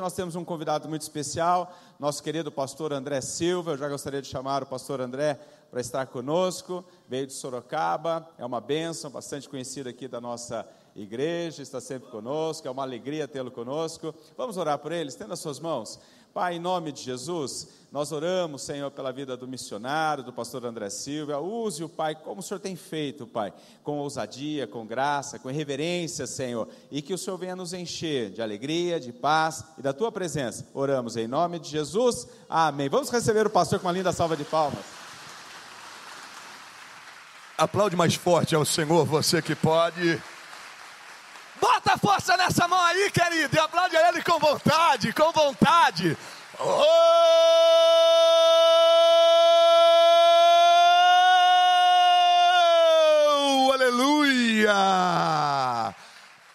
nós temos um convidado muito especial, nosso querido pastor André Silva. Eu já gostaria de chamar o pastor André para estar conosco. Veio de Sorocaba, é uma bênção, bastante conhecido aqui da nossa igreja, está sempre conosco, é uma alegria tê-lo conosco. Vamos orar por ele, estenda suas mãos. Pai, em nome de Jesus, nós oramos, Senhor, pela vida do missionário, do pastor André Silva. Use-o, Pai, como o Senhor tem feito, Pai, com ousadia, com graça, com reverência, Senhor, e que o Senhor venha nos encher de alegria, de paz e da tua presença. Oramos em nome de Jesus. Amém. Vamos receber o pastor com uma linda salva de palmas. Aplaude mais forte ao Senhor, você que pode. Bota força nessa mão aí, querido, e aplaude a Ele com vontade, com vontade. Oh! Aleluia!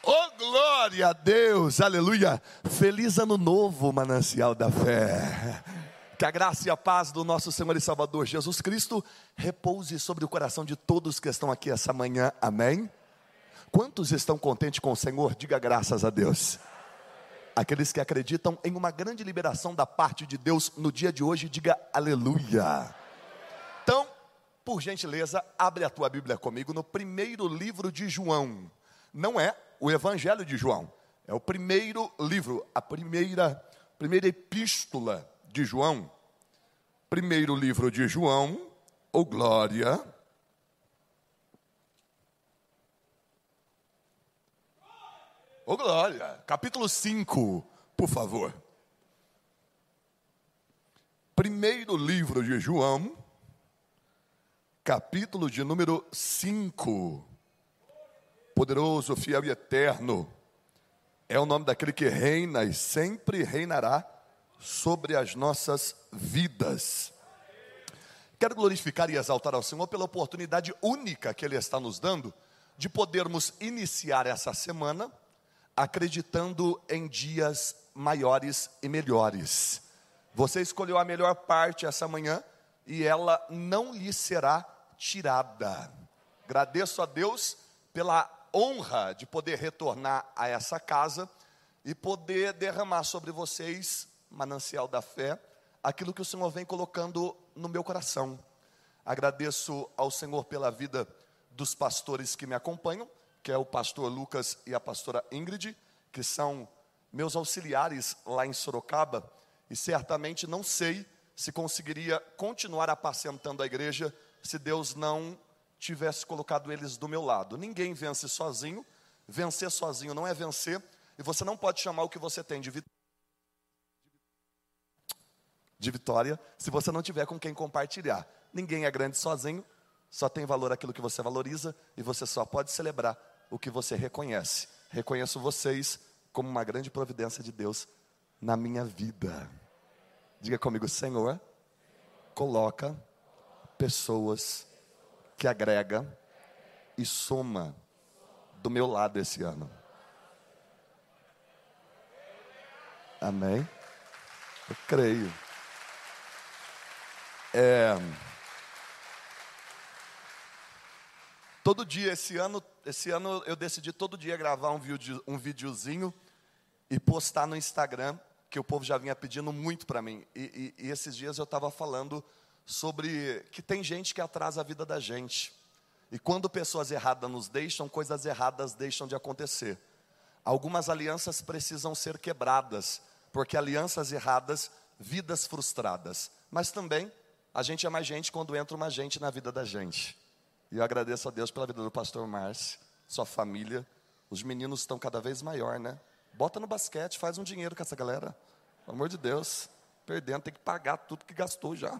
Oh, glória a Deus, aleluia! Feliz ano novo, manancial da fé. Que a graça e a paz do nosso Senhor e Salvador Jesus Cristo repouse sobre o coração de todos que estão aqui essa manhã, amém? Quantos estão contentes com o Senhor? Diga graças a Deus. Aqueles que acreditam em uma grande liberação da parte de Deus no dia de hoje, diga aleluia. Então, por gentileza, abre a tua Bíblia comigo no primeiro livro de João. Não é o Evangelho de João, é o primeiro livro, a primeira, primeira epístola de João, primeiro livro de João, ou glória. Ô glória, capítulo 5, por favor. Primeiro livro de João, capítulo de número 5. Poderoso, fiel e eterno, é o nome daquele que reina e sempre reinará sobre as nossas vidas. Quero glorificar e exaltar ao Senhor pela oportunidade única que Ele está nos dando de podermos iniciar essa semana acreditando em dias maiores e melhores. Você escolheu a melhor parte essa manhã e ela não lhe será tirada. Agradeço a Deus pela honra de poder retornar a essa casa e poder derramar sobre vocês manancial da fé, aquilo que o Senhor vem colocando no meu coração. Agradeço ao Senhor pela vida dos pastores que me acompanham, que é o pastor Lucas e a pastora Ingrid, que são meus auxiliares lá em Sorocaba, e certamente não sei se conseguiria continuar apacentando a igreja se Deus não tivesse colocado eles do meu lado. Ninguém vence sozinho, vencer sozinho não é vencer, e você não pode chamar o que você tem de vitória de vitória se você não tiver com quem compartilhar. Ninguém é grande sozinho, só tem valor aquilo que você valoriza e você só pode celebrar o que você reconhece. Reconheço vocês como uma grande providência de Deus na minha vida. Diga comigo, Senhor, coloca pessoas que agrega e soma do meu lado esse ano. Amém? Eu creio. É, todo dia, esse ano, esse ano eu decidi todo dia gravar um, vídeo, um videozinho e postar no Instagram, que o povo já vinha pedindo muito para mim. E, e, e esses dias eu estava falando sobre que tem gente que atrasa a vida da gente. E quando pessoas erradas nos deixam, coisas erradas deixam de acontecer. Algumas alianças precisam ser quebradas, porque alianças erradas, vidas frustradas. Mas também a gente é mais gente quando entra uma gente na vida da gente. E eu agradeço a Deus pela vida do pastor Márcio, sua família. Os meninos estão cada vez maior, né? Bota no basquete, faz um dinheiro com essa galera. Pelo amor de Deus. Perdendo, tem que pagar tudo que gastou já.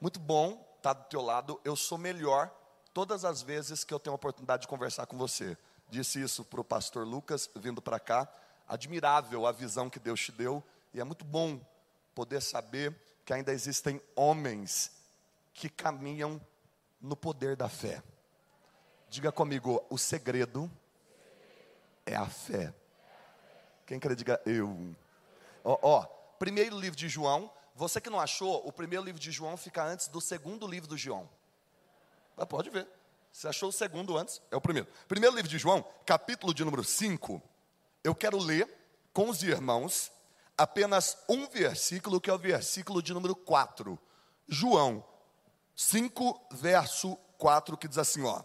Muito bom estar tá do teu lado. Eu sou melhor todas as vezes que eu tenho a oportunidade de conversar com você. Disse isso para o pastor Lucas, vindo para cá. Admirável a visão que Deus te deu. E é muito bom poder saber que ainda existem homens que caminham no poder da fé. Diga comigo, o segredo é a fé. Quem quer diga eu. Ó, ó, primeiro livro de João. Você que não achou, o primeiro livro de João fica antes do segundo livro do João. Ah, pode ver. Você achou o segundo antes? É o primeiro. Primeiro livro de João, capítulo de número 5. Eu quero ler com os irmãos apenas um versículo, que é o versículo de número 4. João 5, verso 4, que diz assim: ó.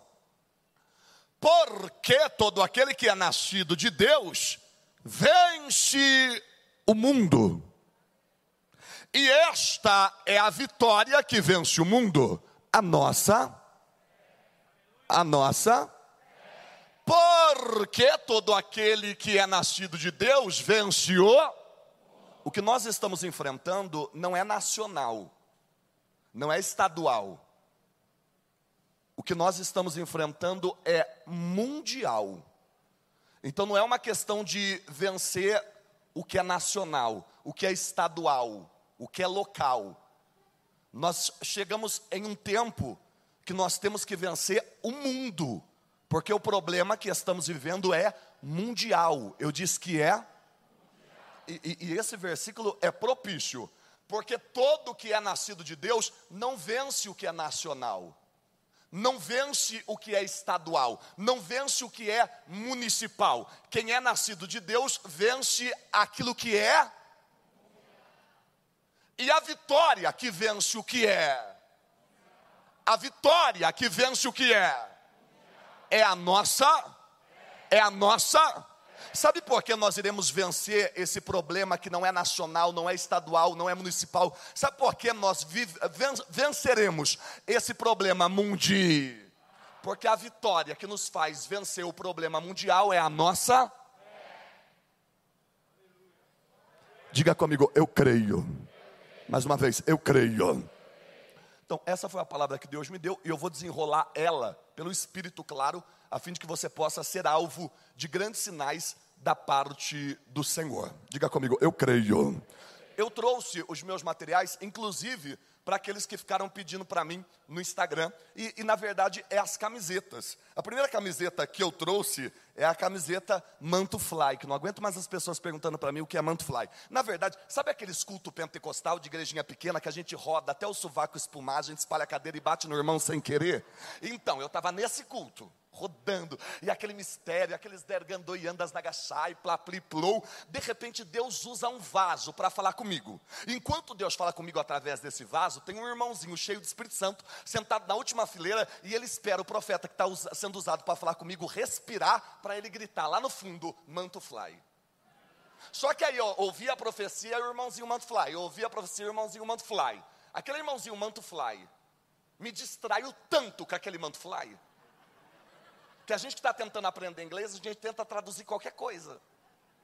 Porque todo aquele que é nascido de Deus vence o mundo. E esta é a vitória que vence o mundo, a nossa a nossa porque todo aquele que é nascido de Deus vence o o que nós estamos enfrentando não é nacional, não é estadual. O que nós estamos enfrentando é mundial. Então não é uma questão de vencer o que é nacional, o que é estadual, o que é local. Nós chegamos em um tempo que nós temos que vencer o mundo, porque o problema que estamos vivendo é mundial. Eu disse que é e, e, esse versículo é propício, porque todo que é nascido de Deus não vence o que é nacional, não vence o que é estadual, não vence o que é municipal. Quem é nascido de Deus vence aquilo que é, e a vitória que vence o que é, a vitória que vence o que é, é a nossa, é a nossa Sabe por que nós iremos vencer esse problema que não é nacional, não é estadual, não é municipal? Sabe por que nós venceremos esse problema mundial? Porque a vitória que nos faz vencer o problema mundial é a nossa. Diga comigo, eu creio. Mais uma vez, eu creio. Então, essa foi a palavra que Deus me deu e eu vou desenrolar ela pelo Espírito, claro, a fim de que você possa ser alvo de grandes sinais da parte do Senhor. Diga comigo, eu creio. Eu trouxe os meus materiais, inclusive para aqueles que ficaram pedindo para mim no Instagram. E, e, na verdade é as camisetas. A primeira camiseta que eu trouxe é a camiseta Manto Fly, que não aguento mais as pessoas perguntando para mim o que é Manto Fly. Na verdade, sabe aquele culto pentecostal de igrejinha pequena que a gente roda até o sovaco espumar, a gente espalha a cadeira e bate no irmão sem querer? Então, eu estava nesse culto rodando, e aquele mistério, aqueles dergandoiandas nagachai, plapliplou, de repente Deus usa um vaso para falar comigo. Enquanto Deus fala comigo através desse vaso, tem um irmãozinho cheio do Espírito Santo, sentado na última fileira, e ele espera o profeta que está sendo usado para falar comigo respirar, para ele gritar lá no fundo, manto fly. Só que aí, ó, ouvi a profecia, o irmãozinho manto fly, ouvi a profecia, o irmãozinho manto fly. Aquele irmãozinho manto fly me distraiu tanto com aquele manto fly que a gente que está tentando aprender inglês, a gente tenta traduzir qualquer coisa.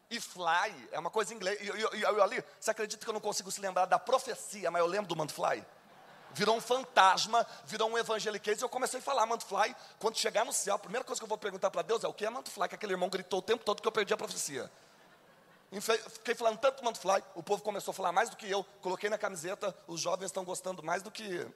E fly é uma coisa em inglês. E eu, eu, eu, ali, você acredita que eu não consigo se lembrar da profecia, mas eu lembro do manto fly? Virou um fantasma, virou um evangeliquez, e eu comecei a falar manto fly. Quando chegar no céu, a primeira coisa que eu vou perguntar para Deus é o que é manto fly, que aquele irmão gritou o tempo todo que eu perdi a profecia. Fiquei falando tanto manto fly, o povo começou a falar mais do que eu. Coloquei na camiseta, os jovens estão gostando mais do que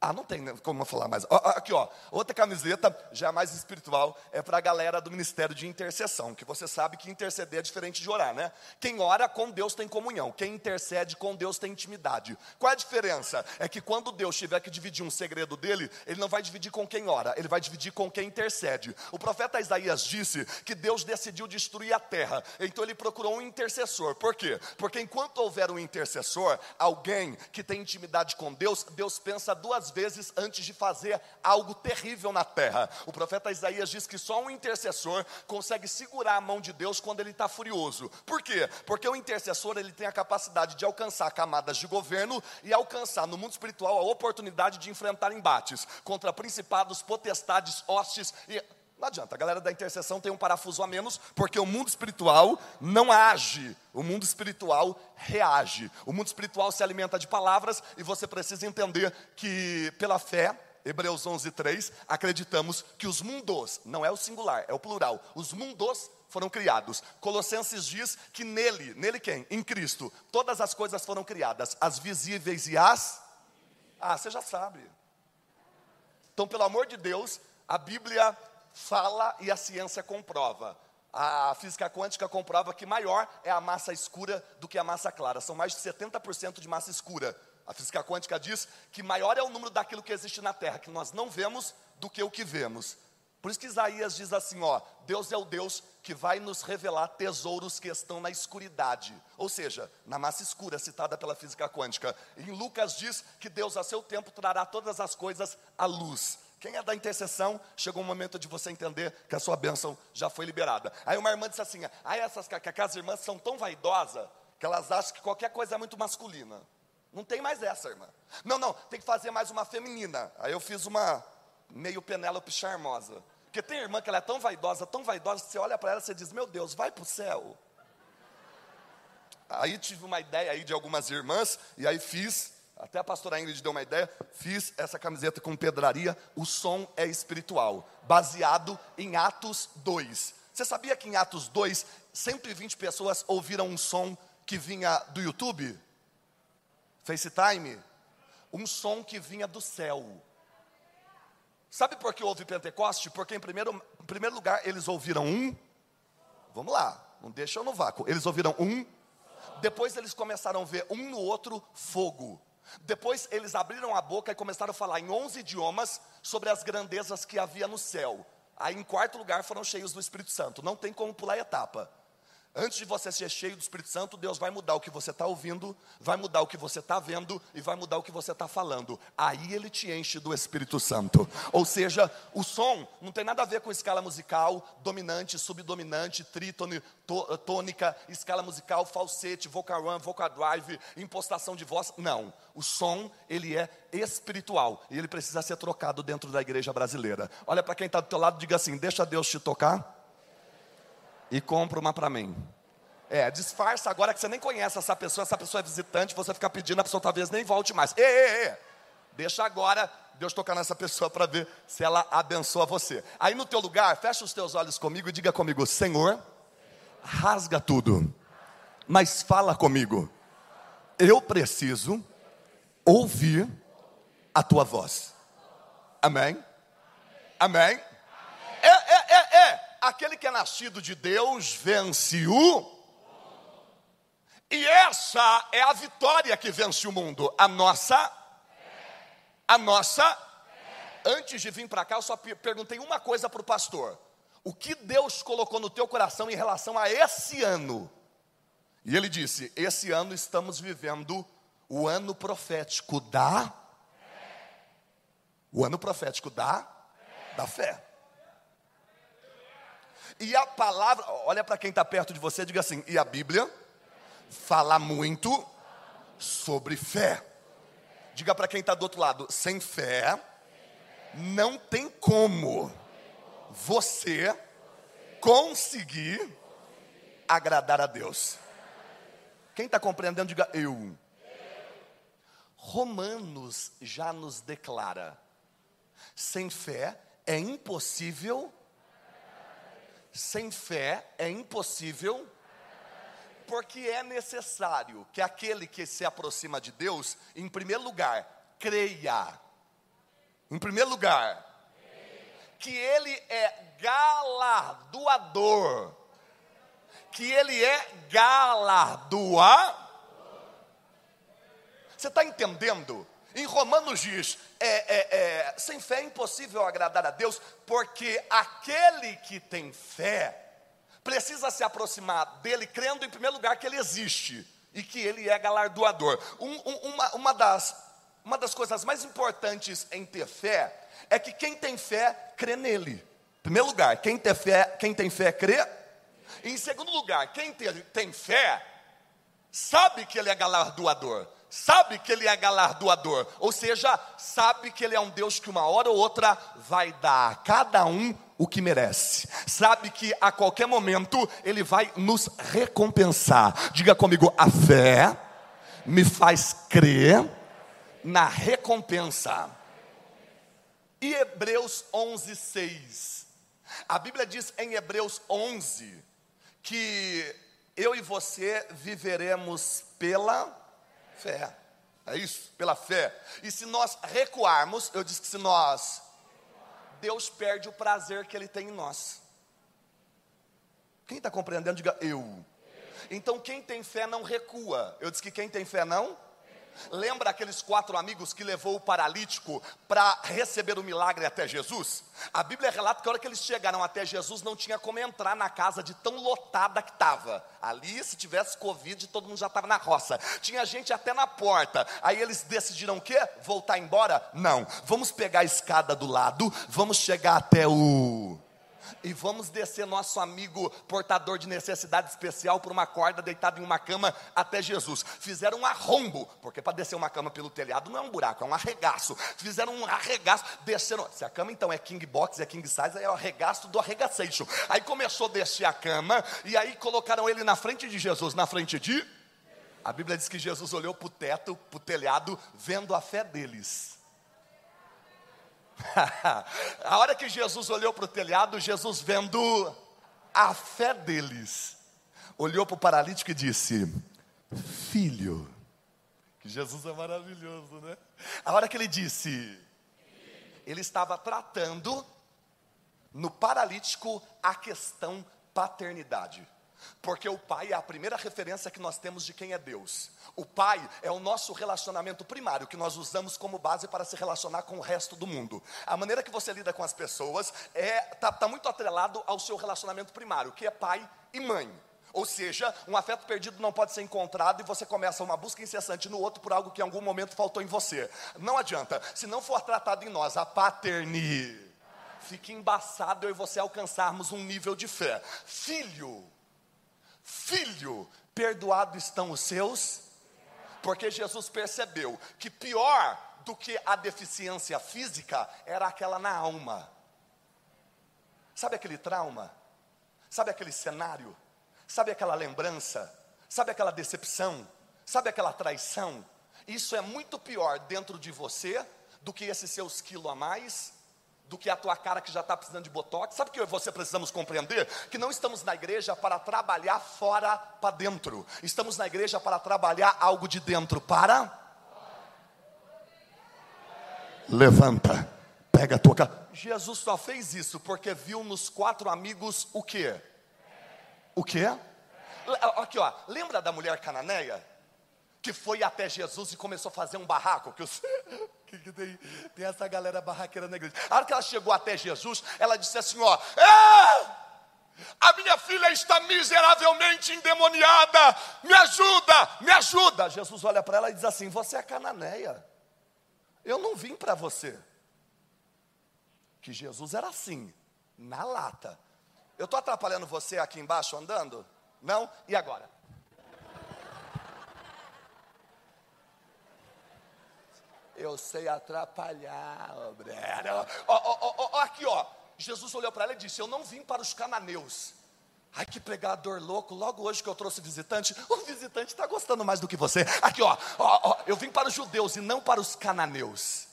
ah, não tem como falar mais. Aqui, ó. Outra camiseta, já mais espiritual, é para a galera do ministério de intercessão, que você sabe que interceder é diferente de orar, né? Quem ora com Deus tem comunhão, quem intercede com Deus tem intimidade. Qual é a diferença? É que quando Deus tiver que dividir um segredo dele, ele não vai dividir com quem ora, ele vai dividir com quem intercede. O profeta Isaías disse que Deus decidiu destruir a terra, então ele procurou um intercessor. Por quê? Porque enquanto houver um intercessor, alguém que tem intimidade com Deus, Deus pensa duas vezes antes de fazer algo terrível na terra. O profeta Isaías diz que só um intercessor consegue segurar a mão de Deus quando ele está furioso. Por quê? Porque o intercessor ele tem a capacidade de alcançar camadas de governo e alcançar no mundo espiritual a oportunidade de enfrentar embates contra principados, potestades, hostes e não adianta, a galera da intercessão tem um parafuso a menos, porque o mundo espiritual não age, o mundo espiritual reage. O mundo espiritual se alimenta de palavras e você precisa entender que, pela fé, Hebreus 11, 3, acreditamos que os mundos, não é o singular, é o plural, os mundos foram criados. Colossenses diz que nele, nele quem? Em Cristo, todas as coisas foram criadas, as visíveis e as. Ah, você já sabe. Então, pelo amor de Deus, a Bíblia fala e a ciência comprova. A física quântica comprova que maior é a massa escura do que a massa clara. São mais de 70% de massa escura. A física quântica diz que maior é o número daquilo que existe na Terra, que nós não vemos, do que o que vemos. Por isso que Isaías diz assim: ó, Deus é o Deus que vai nos revelar tesouros que estão na escuridade, ou seja, na massa escura, citada pela física quântica. Em Lucas diz que Deus, a seu tempo, trará todas as coisas à luz. Quem é da intercessão, chegou o momento de você entender que a sua bênção já foi liberada. Aí uma irmã disse assim: ah, essas as irmãs são tão vaidosas que elas acham que qualquer coisa é muito masculina. Não tem mais essa, irmã. Não, não, tem que fazer mais uma feminina. Aí eu fiz uma meio Penélope charmosa. Porque tem irmã que ela é tão vaidosa, tão vaidosa, que você olha para ela e diz: Meu Deus, vai para o céu. Aí tive uma ideia aí de algumas irmãs, e aí fiz, até a pastora Ingrid deu uma ideia, fiz essa camiseta com pedraria, o som é espiritual, baseado em Atos 2. Você sabia que em Atos 2, 120 pessoas ouviram um som que vinha do YouTube? FaceTime? Um som que vinha do céu. Sabe por que houve Pentecoste? Porque, em primeiro, em primeiro lugar, eles ouviram um. Vamos lá, não deixa eu no vácuo. Eles ouviram um. Depois eles começaram a ver um no outro fogo. Depois eles abriram a boca e começaram a falar em 11 idiomas sobre as grandezas que havia no céu. Aí, em quarto lugar, foram cheios do Espírito Santo. Não tem como pular etapa. Antes de você ser cheio do Espírito Santo, Deus vai mudar o que você está ouvindo, vai mudar o que você está vendo e vai mudar o que você está falando. Aí ele te enche do Espírito Santo. Ou seja, o som não tem nada a ver com escala musical, dominante, subdominante, trítone, tônica, escala musical, falsete, vocal run, vocal drive, impostação de voz. Não. O som, ele é espiritual e ele precisa ser trocado dentro da igreja brasileira. Olha para quem está do teu lado diga assim: deixa Deus te tocar e compra uma para mim. É, disfarça agora que você nem conhece essa pessoa, essa pessoa é visitante, você fica pedindo, a pessoa talvez nem volte mais. Ei, ei, ei. Deixa agora Deus tocar nessa pessoa para ver se ela abençoa você. Aí no teu lugar, fecha os teus olhos comigo e diga comigo: Senhor, rasga tudo, mas fala comigo. Eu preciso ouvir a tua voz. Amém? Amém? Aquele que é nascido de Deus vence o. E essa é a vitória que vence o mundo. A nossa. A nossa. Antes de vir para cá, eu só perguntei uma coisa para o pastor: O que Deus colocou no teu coração em relação a esse ano? E ele disse: Esse ano estamos vivendo o ano profético da. O ano profético da. Da fé. E a palavra, olha para quem está perto de você, diga assim: e a Bíblia fala muito sobre fé. Diga para quem está do outro lado: sem fé, não tem como você conseguir agradar a Deus. Quem está compreendendo, diga eu. Romanos já nos declara: sem fé é impossível sem fé é impossível, porque é necessário que aquele que se aproxima de Deus, em primeiro lugar, creia. Em primeiro lugar, que Ele é galardoador. Que Ele é galardoador. Você está entendendo? Em Romanos diz: é, é, é, sem fé é impossível agradar a Deus, porque aquele que tem fé precisa se aproximar dele, crendo em primeiro lugar que ele existe e que ele é galardoador. Um, um, uma, uma, das, uma das coisas mais importantes em ter fé é que quem tem fé crê nele. Em primeiro lugar, quem tem fé, quem tem fé crê. Em segundo lugar, quem tem, tem fé sabe que ele é galardoador sabe que Ele é galardoador, ou seja, sabe que Ele é um Deus que uma hora ou outra vai dar a cada um o que merece, sabe que a qualquer momento Ele vai nos recompensar. Diga comigo, a fé me faz crer na recompensa. E Hebreus 11, 6. A Bíblia diz em Hebreus 11 que eu e você viveremos pela Fé. É isso? Pela fé. E se nós recuarmos, eu disse que se nós. Deus perde o prazer que Ele tem em nós. Quem está compreendendo, diga eu. Então quem tem fé não recua. Eu disse que quem tem fé não. Lembra aqueles quatro amigos que levou o paralítico para receber o milagre até Jesus? A Bíblia relata que a hora que eles chegaram até Jesus não tinha como entrar na casa de tão lotada que estava. Ali, se tivesse Covid, todo mundo já estava na roça. Tinha gente até na porta. Aí eles decidiram o quê? Voltar embora? Não. Vamos pegar a escada do lado, vamos chegar até o e vamos descer nosso amigo portador de necessidade especial por uma corda deitado em uma cama até Jesus. Fizeram um arrombo, porque para descer uma cama pelo telhado não é um buraco, é um arregaço. Fizeram um arregaço, desceram. Se a cama então é king box, é king size, é o arregaço do arregaçation. Aí começou a descer a cama e aí colocaram ele na frente de Jesus, na frente de a Bíblia diz que Jesus olhou para o teto, para o telhado, vendo a fé deles. a hora que Jesus olhou para o telhado, Jesus vendo a fé deles, olhou para o paralítico e disse: Filho, que Jesus é maravilhoso, né? A hora que ele disse, ele estava tratando no paralítico a questão paternidade. Porque o pai é a primeira referência que nós temos de quem é Deus. O pai é o nosso relacionamento primário, que nós usamos como base para se relacionar com o resto do mundo. A maneira que você lida com as pessoas é está tá muito atrelado ao seu relacionamento primário, que é pai e mãe. Ou seja, um afeto perdido não pode ser encontrado e você começa uma busca incessante no outro por algo que em algum momento faltou em você. Não adianta, se não for tratado em nós a paternidade, fica embaçado eu e você alcançarmos um nível de fé. Filho, filho, perdoado estão os seus, porque Jesus percebeu que pior do que a deficiência física era aquela na alma. Sabe aquele trauma? Sabe aquele cenário? Sabe aquela lembrança? Sabe aquela decepção? Sabe aquela traição? Isso é muito pior dentro de você do que esses seus quilos a mais, do que a tua cara que já está precisando de botox. Sabe o que você precisamos compreender? Que não estamos na igreja para trabalhar fora para dentro. Estamos na igreja para trabalhar algo de dentro para. Levanta, pega a tua cara. Jesus só fez isso porque viu nos quatro amigos o quê? O quê? Aqui, ó. Lembra da mulher cananeia? Que foi até Jesus e começou a fazer um barraco. Que, os, que, que tem, tem, essa galera barraqueira na igreja. A hora que ela chegou até Jesus, ela disse assim: Ó, é, a minha filha está miseravelmente endemoniada, me ajuda, me ajuda. Jesus olha para ela e diz assim: Você é cananeia, eu não vim para você. Que Jesus era assim, na lata. Eu estou atrapalhando você aqui embaixo andando? Não? E agora? Eu sei atrapalhar, obreiro. Ó, ó, ó, aqui, ó. Jesus olhou para ela e disse: Eu não vim para os cananeus. Ai, que pregador louco, logo hoje que eu trouxe visitante, o visitante está gostando mais do que você. Aqui, ó, ó, ó, eu vim para os judeus e não para os cananeus.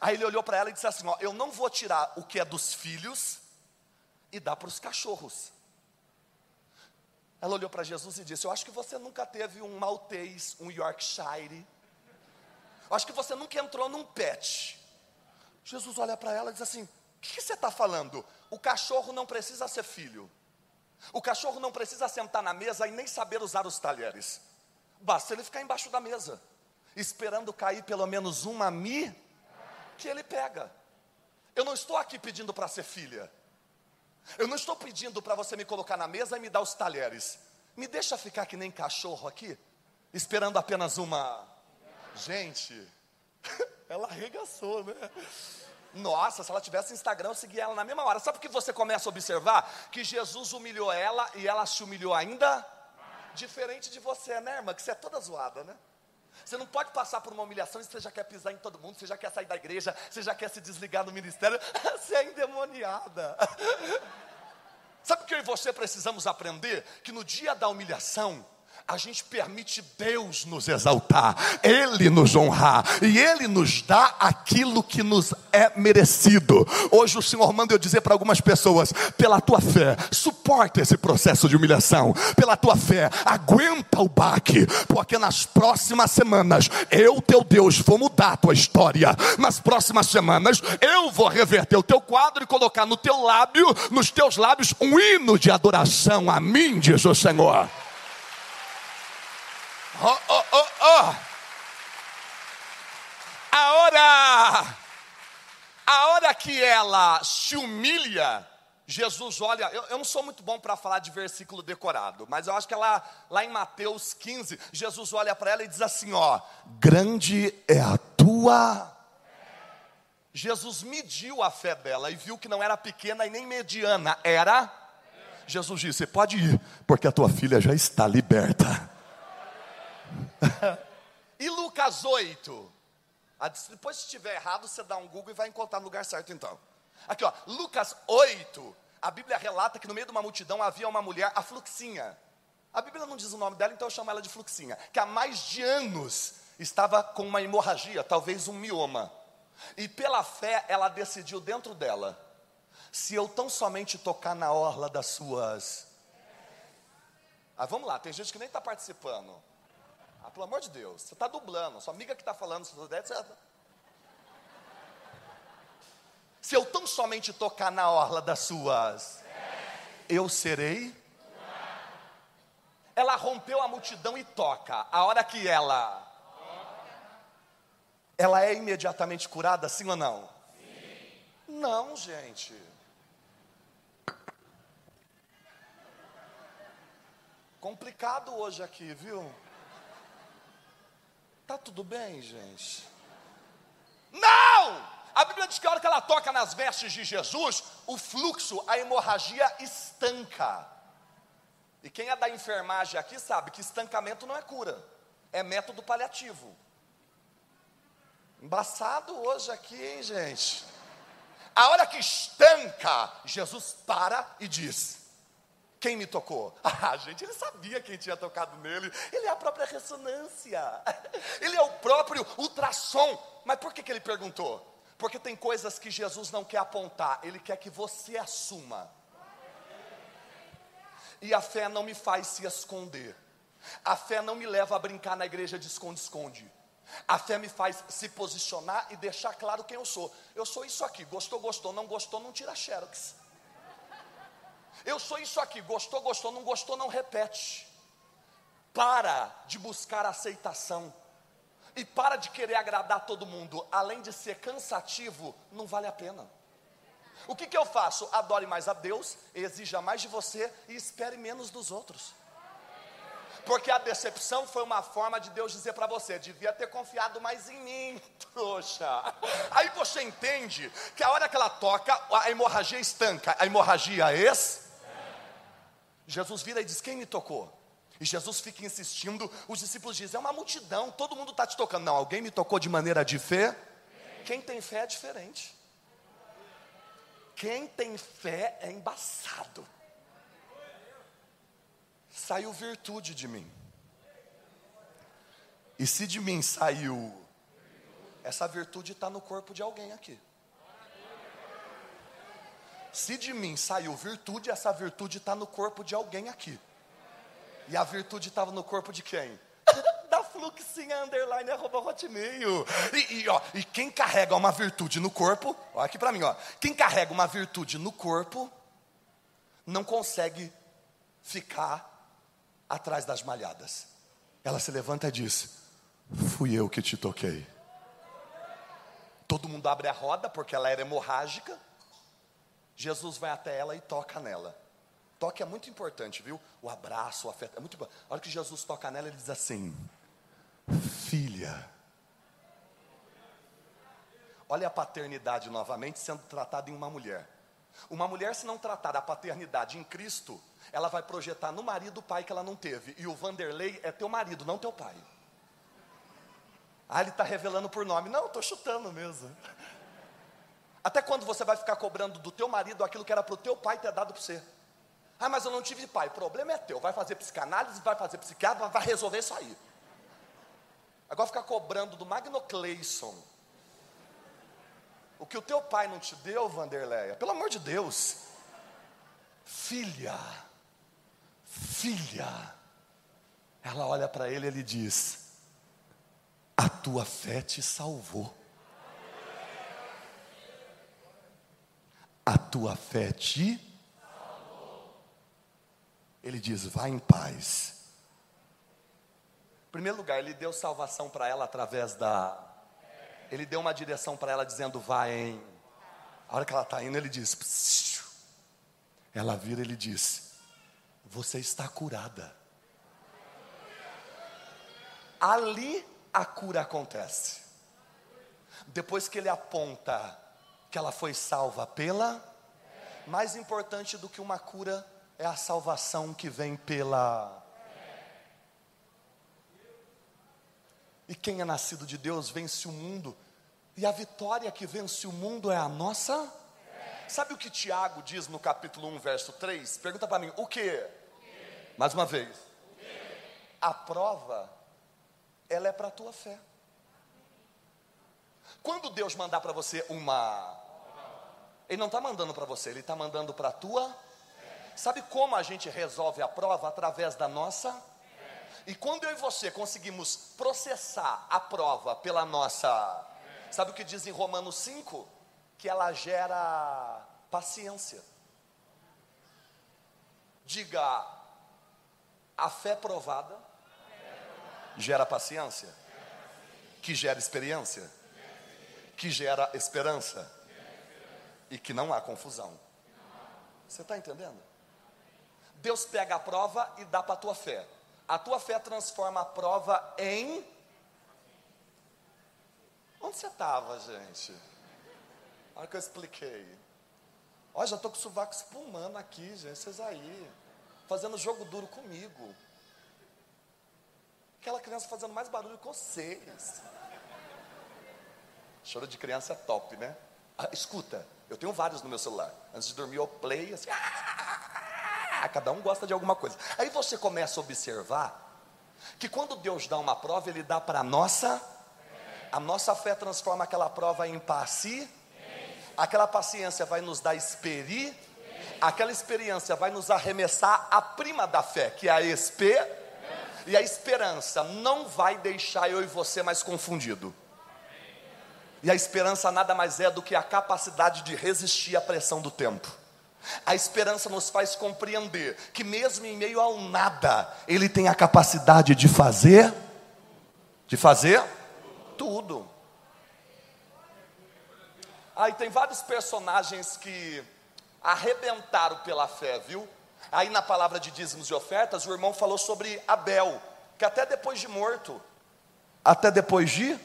Aí ele olhou para ela e disse assim: ó, Eu não vou tirar o que é dos filhos e dar para os cachorros. Ela olhou para Jesus e disse: Eu acho que você nunca teve um maltês, um Yorkshire Acho que você nunca entrou num pet. Jesus olha para ela e diz assim: O que, você está falando? O cachorro não precisa ser filho. O cachorro não precisa sentar na mesa e nem saber usar os talheres. Basta ele ficar embaixo da mesa, esperando cair pelo menos uma mi que ele pega. Eu não estou aqui pedindo para ser filha. Eu não estou pedindo para você me colocar na mesa e me dar os talheres. Me deixa ficar que nem cachorro aqui, esperando apenas uma Gente, ela arregaçou, né? Nossa, se ela tivesse Instagram, eu seguia ela na mesma hora. Sabe por que você começa a observar? Que Jesus humilhou ela e ela se humilhou ainda? Diferente de você, né, irmã? Que você é toda zoada, né? Você não pode passar por uma humilhação e você já quer pisar em todo mundo, você já quer sair da igreja, você já quer se desligar do ministério. Você é endemoniada. Sabe o que eu e você precisamos aprender? Que no dia da humilhação, a gente permite Deus nos exaltar, Ele nos honrar e Ele nos dá aquilo que nos é merecido. Hoje o Senhor manda eu dizer para algumas pessoas: pela tua fé, suporta esse processo de humilhação, pela tua fé, aguenta o baque, porque nas próximas semanas eu, teu Deus, vou mudar a tua história. Nas próximas semanas eu vou reverter o teu quadro e colocar no teu lábio, nos teus lábios, um hino de adoração a mim, diz o Senhor. Oh, oh, oh, oh. A hora, a hora que ela se humilha, Jesus olha, eu, eu, não sou muito bom para falar de versículo decorado, mas eu acho que ela, lá em Mateus 15, Jesus olha para ela e diz assim: Ó, grande é a tua. Jesus mediu a fé dela e viu que não era pequena e nem mediana, era. Jesus disse: Pode ir, porque a tua filha já está liberta. e Lucas 8, depois se estiver errado, você dá um Google e vai encontrar no lugar certo então. Aqui ó, Lucas 8, a Bíblia relata que no meio de uma multidão havia uma mulher, a Fluxinha. A Bíblia não diz o nome dela, então eu chamo ela de Fluxinha, que há mais de anos estava com uma hemorragia, talvez um mioma. E pela fé ela decidiu dentro dela: se eu tão somente tocar na orla das suas. Ah, vamos lá, tem gente que nem está participando. Ah, pelo amor de Deus, você está dublando, sua amiga que está falando, você se eu tão somente tocar na orla das suas, eu serei. Ela rompeu a multidão e toca. A hora que ela. Ela é imediatamente curada, sim ou não? Sim. Não, gente. Complicado hoje aqui, viu? Tá tudo bem, gente? Não! A Bíblia diz que a hora que ela toca nas vestes de Jesus, o fluxo, a hemorragia estanca. E quem é da enfermagem aqui sabe que estancamento não é cura, é método paliativo. Embaçado hoje aqui, hein, gente? A hora que estanca, Jesus para e diz: quem me tocou? Ah, gente, ele sabia quem tinha tocado nele. Ele é a própria ressonância. Ele é o próprio ultrassom. Mas por que, que ele perguntou? Porque tem coisas que Jesus não quer apontar, ele quer que você assuma. E a fé não me faz se esconder. A fé não me leva a brincar na igreja de esconde-esconde. A fé me faz se posicionar e deixar claro quem eu sou. Eu sou isso aqui, gostou, gostou, não gostou, não tira xerox. Eu sou isso aqui, gostou, gostou, não gostou, não repete. Para de buscar aceitação. E para de querer agradar todo mundo. Além de ser cansativo, não vale a pena. O que, que eu faço? Adore mais a Deus, exija mais de você e espere menos dos outros. Porque a decepção foi uma forma de Deus dizer para você: devia ter confiado mais em mim, trouxa. Aí você entende que a hora que ela toca, a hemorragia estanca, a hemorragia ex Jesus vira e diz: Quem me tocou? E Jesus fica insistindo, os discípulos dizem: É uma multidão, todo mundo está te tocando. Não, alguém me tocou de maneira de fé. Quem tem fé é diferente. Quem tem fé é embaçado. Saiu virtude de mim. E se de mim saiu, essa virtude está no corpo de alguém aqui. Se de mim saiu virtude, essa virtude está no corpo de alguém aqui. E a virtude estava no corpo de quem? da Fluxinha Underline arroba hotmail. E, e, ó, e quem carrega uma virtude no corpo, olha aqui para mim, ó. Quem carrega uma virtude no corpo, não consegue ficar atrás das malhadas. Ela se levanta e diz: Fui eu que te toquei. Todo mundo abre a roda porque ela era hemorrágica. Jesus vai até ela e toca nela. Toque é muito importante, viu? O abraço, o afeto, é muito importante. A hora que Jesus toca nela, ele diz assim: Filha. Olha a paternidade novamente sendo tratada em uma mulher. Uma mulher, se não tratar a paternidade em Cristo, ela vai projetar no marido o pai que ela não teve. E o Vanderlei é teu marido, não teu pai. Ah, ele está revelando por nome. Não, estou chutando mesmo. Até quando você vai ficar cobrando do teu marido aquilo que era para o teu pai ter dado para você? Ah, mas eu não tive pai. O problema é teu. Vai fazer psicanálise, vai fazer psiquiatra, vai resolver isso aí. Agora ficar cobrando do Magno Cleison. O que o teu pai não te deu, Vanderleia, pelo amor de Deus. Filha, filha. Ela olha para ele e ele diz: A tua fé te salvou. A tua fé te. Ele diz: vá em paz. Em primeiro lugar, ele deu salvação para ela através da. Ele deu uma direção para ela dizendo: vá em. A hora que ela está indo, ele diz: Psiu. Ela vira, ele diz: Você está curada. Ali a cura acontece. Depois que ele aponta que ela foi salva pela, mais importante do que uma cura é a salvação que vem pela. E quem é nascido de Deus vence o mundo, e a vitória que vence o mundo é a nossa. Sabe o que Tiago diz no capítulo 1, verso 3? Pergunta para mim, o que? Mais uma vez. A prova, ela é para a tua fé. Quando Deus mandar para você uma. Ele não está mandando para você, Ele está mandando para a tua. Sabe como a gente resolve a prova? Através da nossa. E quando eu e você conseguimos processar a prova pela nossa. Sabe o que diz em Romanos 5? Que ela gera paciência. Diga, a fé provada gera paciência, que gera experiência que gera esperança e que não há confusão. Você está entendendo? Deus pega a prova e dá para a tua fé. A tua fé transforma a prova em. Onde você estava, gente? A hora que eu expliquei. Olha, já estou com o sovaco espumando aqui, gente. Vocês aí. Fazendo jogo duro comigo. Aquela criança fazendo mais barulho que vocês. Choro de criança é top, né? Ah, escuta, eu tenho vários no meu celular. Antes de dormir, eu play assim. Ah, cada um gosta de alguma coisa. Aí você começa a observar que quando Deus dá uma prova, Ele dá para a nossa. A nossa fé transforma aquela prova em paci. Aquela paciência vai nos dar experi. Aquela experiência vai nos arremessar a prima da fé, que é a esperança. E a esperança não vai deixar eu e você mais confundido. E a esperança nada mais é do que a capacidade de resistir à pressão do tempo. A esperança nos faz compreender que, mesmo em meio ao nada, Ele tem a capacidade de fazer, de fazer tudo. Aí tem vários personagens que arrebentaram pela fé, viu? Aí na palavra de dízimos e ofertas, o irmão falou sobre Abel, que até depois de morto, até depois de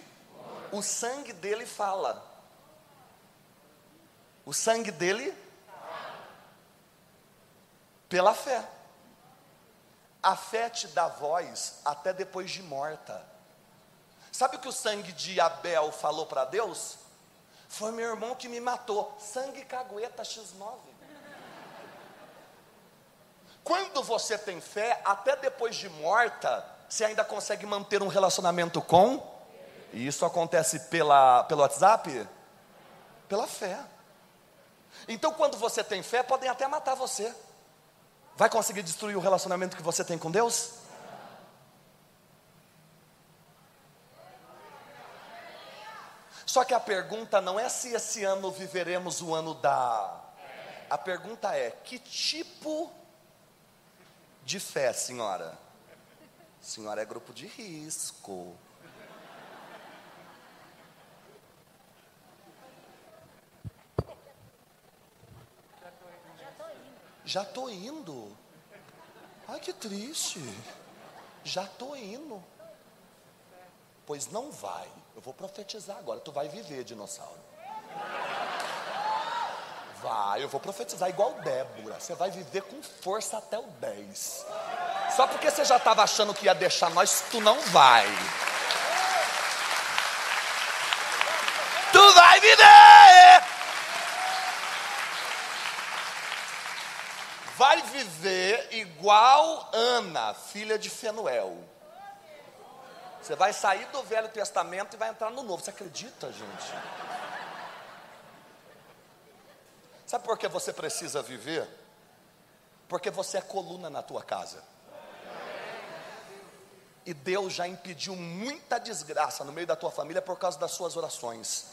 o sangue dele fala. O sangue dele pela fé. A fé te dá voz até depois de morta. Sabe o que o sangue de Abel falou para Deus? Foi meu irmão que me matou. Sangue cagueta X9. Quando você tem fé, até depois de morta, você ainda consegue manter um relacionamento com e isso acontece pela, pelo WhatsApp? Pela fé. Então, quando você tem fé, podem até matar você. Vai conseguir destruir o relacionamento que você tem com Deus? Só que a pergunta não é se esse ano viveremos o ano da. A pergunta é: que tipo de fé, senhora? Senhora é grupo de risco. Já estou indo. Ai, que triste. Já estou indo. Pois não vai. Eu vou profetizar agora. Tu vai viver, dinossauro. Vai, eu vou profetizar igual Débora. Você vai viver com força até o 10. Só porque você já estava achando que ia deixar nós, tu não vai. Tu vai viver! vai viver igual Ana, filha de Fenuel. Você vai sair do Velho Testamento e vai entrar no Novo. Você acredita, gente? Sabe por que você precisa viver? Porque você é coluna na tua casa. E Deus já impediu muita desgraça no meio da tua família por causa das suas orações.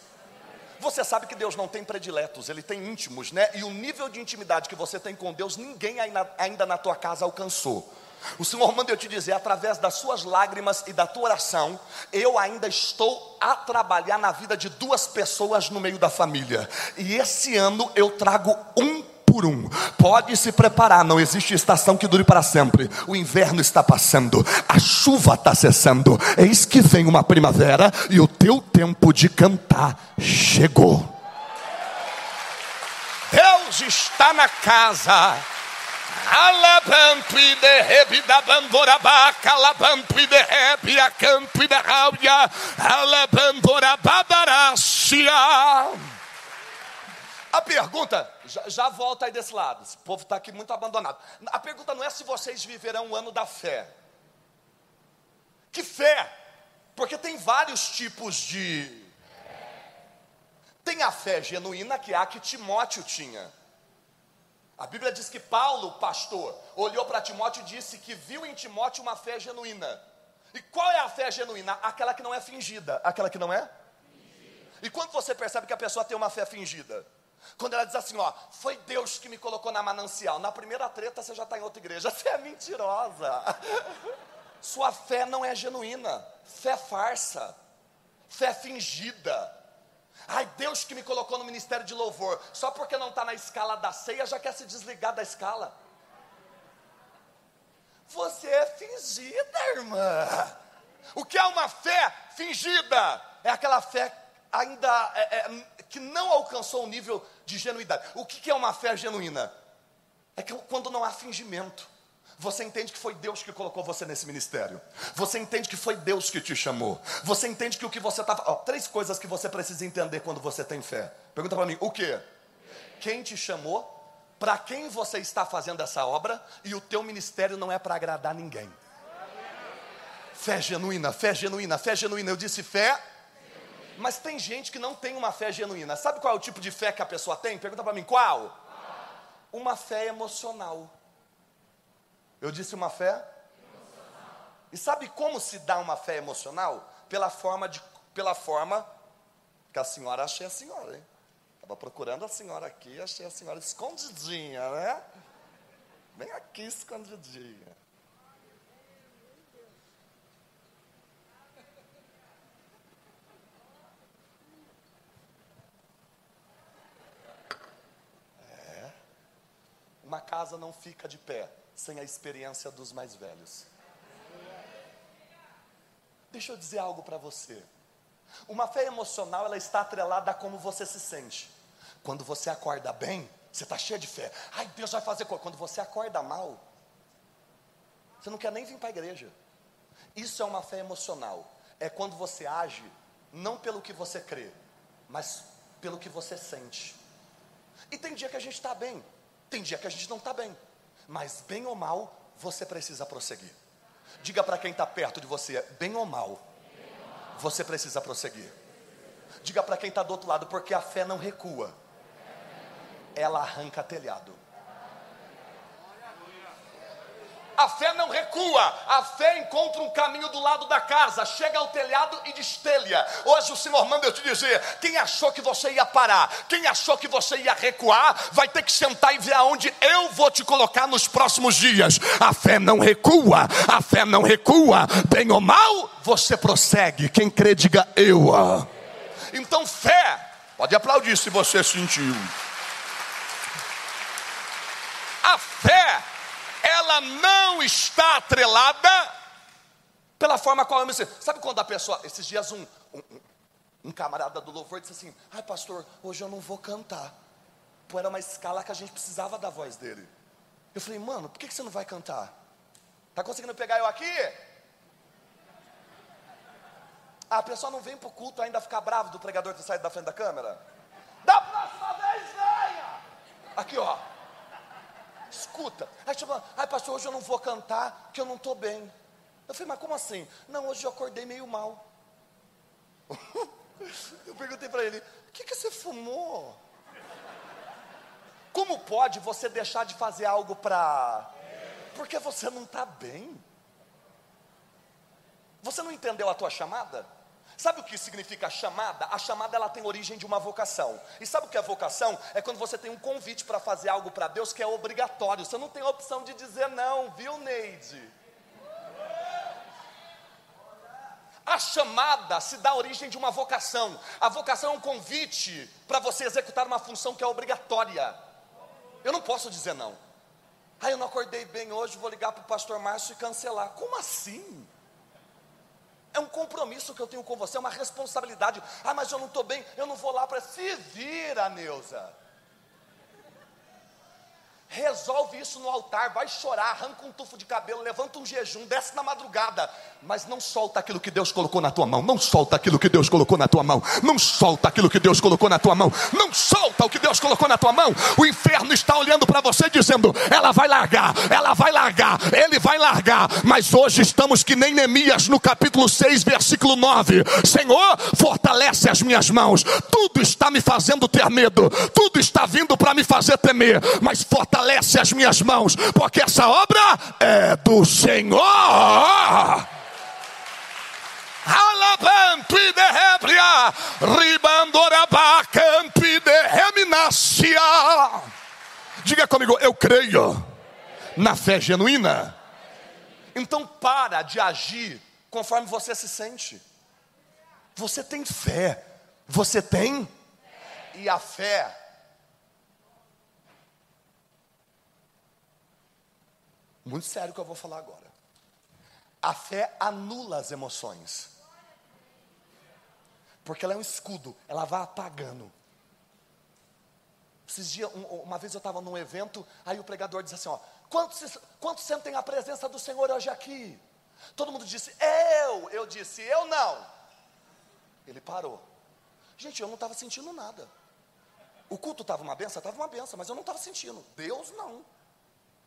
Você sabe que Deus não tem prediletos, Ele tem íntimos, né? E o nível de intimidade que você tem com Deus, ninguém ainda, na tua casa alcançou. O Senhor manda eu te dizer, através das suas lágrimas e da tua oração, eu ainda estou a trabalhar na vida de duas pessoas no meio da família. E esse ano eu trago um por um. Pode se preparar, não existe estação que dure para sempre. O inverno está passando, a chuva está cessando. Eis que vem uma primavera e o teu tempo de cantar chegou. Deus está na casa. Alabampo e derrebe da bandorabaca, alabampo e derrebe a campo e derrabia, alabandorabadarácia. A pergunta, já, já, volta aí desse lado, esse povo está aqui muito abandonado. A pergunta não é se vocês viverão o ano da fé. Que fé? Porque tem vários tipos de. Tem a fé genuína, que é a que Timóteo tinha. A Bíblia diz que Paulo, pastor, olhou para Timóteo e disse que viu em Timóteo uma fé genuína. E qual é a fé genuína? Aquela que não é fingida. Aquela que não é? Fingida. E quando você percebe que a pessoa tem uma fé fingida? Quando ela diz assim, ó, foi Deus que me colocou na manancial. Na primeira treta você já está em outra igreja. Você é mentirosa. Sua fé não é genuína. Fé farsa. Fé fingida. Ai, Deus que me colocou no ministério de louvor, só porque não está na escala da ceia, já quer se desligar da escala. Você é fingida, irmã. O que é uma fé fingida? É aquela fé ainda é, é, que não alcançou o nível de genuidade. O que, é uma fé genuína? É que quando não há fingimento. Você entende que foi Deus que colocou você nesse ministério. Você entende que foi Deus que te chamou. Você entende que o que você está. três coisas que você precisa entender quando você tem fé. Pergunta para mim: o que? Quem te chamou? Para quem você está fazendo essa obra? E o teu ministério não é para agradar ninguém. Fé genuína, fé genuína, fé genuína. Eu disse fé. Mas tem gente que não tem uma fé genuína. Sabe qual é o tipo de fé que a pessoa tem? Pergunta para mim: qual? Uma fé emocional. Eu disse uma fé? Emocional. E sabe como se dá uma fé emocional? Pela forma de, pela forma que a senhora achei a senhora, hein? Estava procurando a senhora aqui, achei a senhora escondidinha, né? Bem aqui escondidinha. Uma casa não fica de pé sem a experiência dos mais velhos. Deixa eu dizer algo para você. Uma fé emocional, ela está atrelada a como você se sente. Quando você acorda bem, você está cheio de fé. Ai, Deus vai fazer coisa. Quando você acorda mal, você não quer nem vir para a igreja. Isso é uma fé emocional. É quando você age não pelo que você crê, mas pelo que você sente. E tem dia que a gente está bem, tem dia que a gente não está bem mas bem ou mal, você precisa prosseguir. Diga para quem está perto de você, bem ou mal, você precisa prosseguir. Diga para quem está do outro lado, porque a fé não recua, ela arranca telhado. A fé não recua, a fé encontra um caminho do lado da casa, chega ao telhado e destelha. Hoje o Senhor manda eu te dizer: quem achou que você ia parar, quem achou que você ia recuar, vai ter que sentar e ver aonde eu vou te colocar nos próximos dias. A fé não recua, a fé não recua, bem ou mal, você prossegue. Quem crê, diga eu. Então, fé, pode aplaudir se você sentiu. A fé ela não está atrelada pela forma qual eu me sinto. Sabe quando a pessoa, esses dias um, um, um camarada do louvor disse assim: Ai, pastor, hoje eu não vou cantar. Pô, era uma escala que a gente precisava da voz dele. Eu falei, mano, por que, você não vai cantar? Tá conseguindo pegar eu aqui? Ah, a pessoa não vem pro culto ainda ficar bravo do pregador ter saído da frente da câmera? Da próxima vez venha! Aqui, ó escuta. Aí tipo, ai pastor, hoje eu não vou cantar, porque eu não estou bem. Eu falei, mas como assim? Não, hoje eu acordei meio mal. eu perguntei para ele, o que, que você fumou? Como pode você deixar de fazer algo para. Porque você não está bem. Você não entendeu a tua chamada? Sabe o que significa chamada? A chamada ela tem origem de uma vocação. E sabe o que é vocação? É quando você tem um convite para fazer algo para Deus que é obrigatório. Você não tem a opção de dizer não, viu, Neide? A chamada se dá origem de uma vocação. A vocação é um convite para você executar uma função que é obrigatória. Eu não posso dizer não. Ah, eu não acordei bem hoje, vou ligar para o pastor Márcio e cancelar. Como assim? É um compromisso que eu tenho com você, é uma responsabilidade. Ah, mas eu não estou bem, eu não vou lá para se vira, Neuza. Resolve isso no altar, vai chorar, arranca um tufo de cabelo, levanta um jejum, desce na madrugada, mas não solta aquilo que Deus colocou na tua mão, não solta aquilo que Deus colocou na tua mão, não solta aquilo que Deus colocou na tua mão, não solta o que Deus colocou na tua mão. O inferno está olhando para você dizendo: ela vai largar, ela vai largar, ele vai largar. Mas hoje estamos que nem Neemias no capítulo 6, versículo 9: Senhor, fortalece as minhas mãos, tudo está me fazendo ter medo, tudo está vindo para me fazer temer, mas fortalece fortalece as minhas mãos, porque essa obra é do Senhor. Alabanto e derrebria, ribandorabacanto e derreminácia. Diga comigo, eu creio na fé genuína. Então para de agir conforme você se sente. Você tem fé. Você tem? E a fé Muito sério o que eu vou falar agora. A fé anula as emoções. Porque ela é um escudo, ela vai apagando. Esses dias, uma vez eu estava num evento, aí o pregador disse assim: ó, quantos, quantos sentem a presença do Senhor hoje aqui? Todo mundo disse, eu. Eu disse, eu não. Ele parou. Gente, eu não estava sentindo nada. O culto estava uma benção? Estava uma benção, mas eu não estava sentindo. Deus não.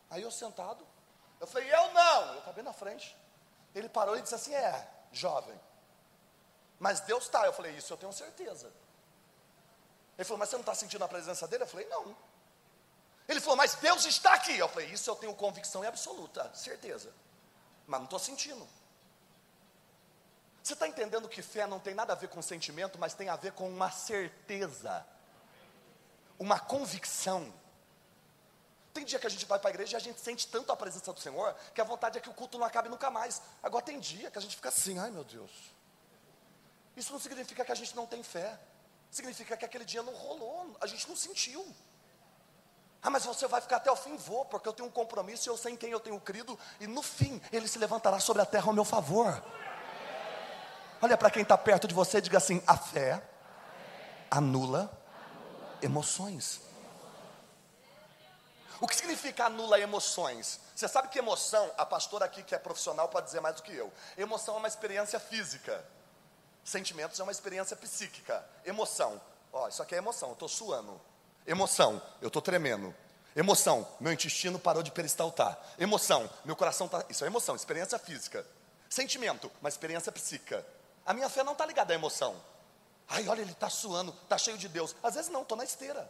Aí eu sentado, eu falei, eu não. Eu estava bem na frente. Ele parou e disse assim: É, jovem. Mas Deus está. Eu falei, isso eu tenho certeza. Ele falou, mas você não está sentindo a presença dele? Eu falei, não. Ele falou, mas Deus está aqui. Eu falei, isso eu tenho convicção absoluta, certeza. Mas não estou sentindo. Você está entendendo que fé não tem nada a ver com sentimento, mas tem a ver com uma certeza, uma convicção. Tem dia que a gente vai para a igreja e a gente sente tanto a presença do Senhor que a vontade é que o culto não acabe nunca mais. Agora tem dia que a gente fica assim, ai meu Deus. Isso não significa que a gente não tem fé. Significa que aquele dia não rolou, a gente não sentiu. Ah, mas você vai ficar até o fim? Vou, porque eu tenho um compromisso e eu sei em quem eu tenho crido, e no fim ele se levantará sobre a terra ao meu favor. Olha para quem está perto de você e diga assim: a fé anula emoções. O que significa anula emoções? Você sabe que emoção, a pastora aqui que é profissional pode dizer mais do que eu. Emoção é uma experiência física. Sentimentos é uma experiência psíquica. Emoção, ó, isso aqui é emoção, eu estou suando. Emoção, eu estou tremendo. Emoção, meu intestino parou de peristaltar. Emoção, meu coração está. Isso é emoção, experiência física. Sentimento, uma experiência psíquica. A minha fé não está ligada à emoção. Ai, olha, ele está suando, está cheio de Deus. Às vezes não, estou na esteira.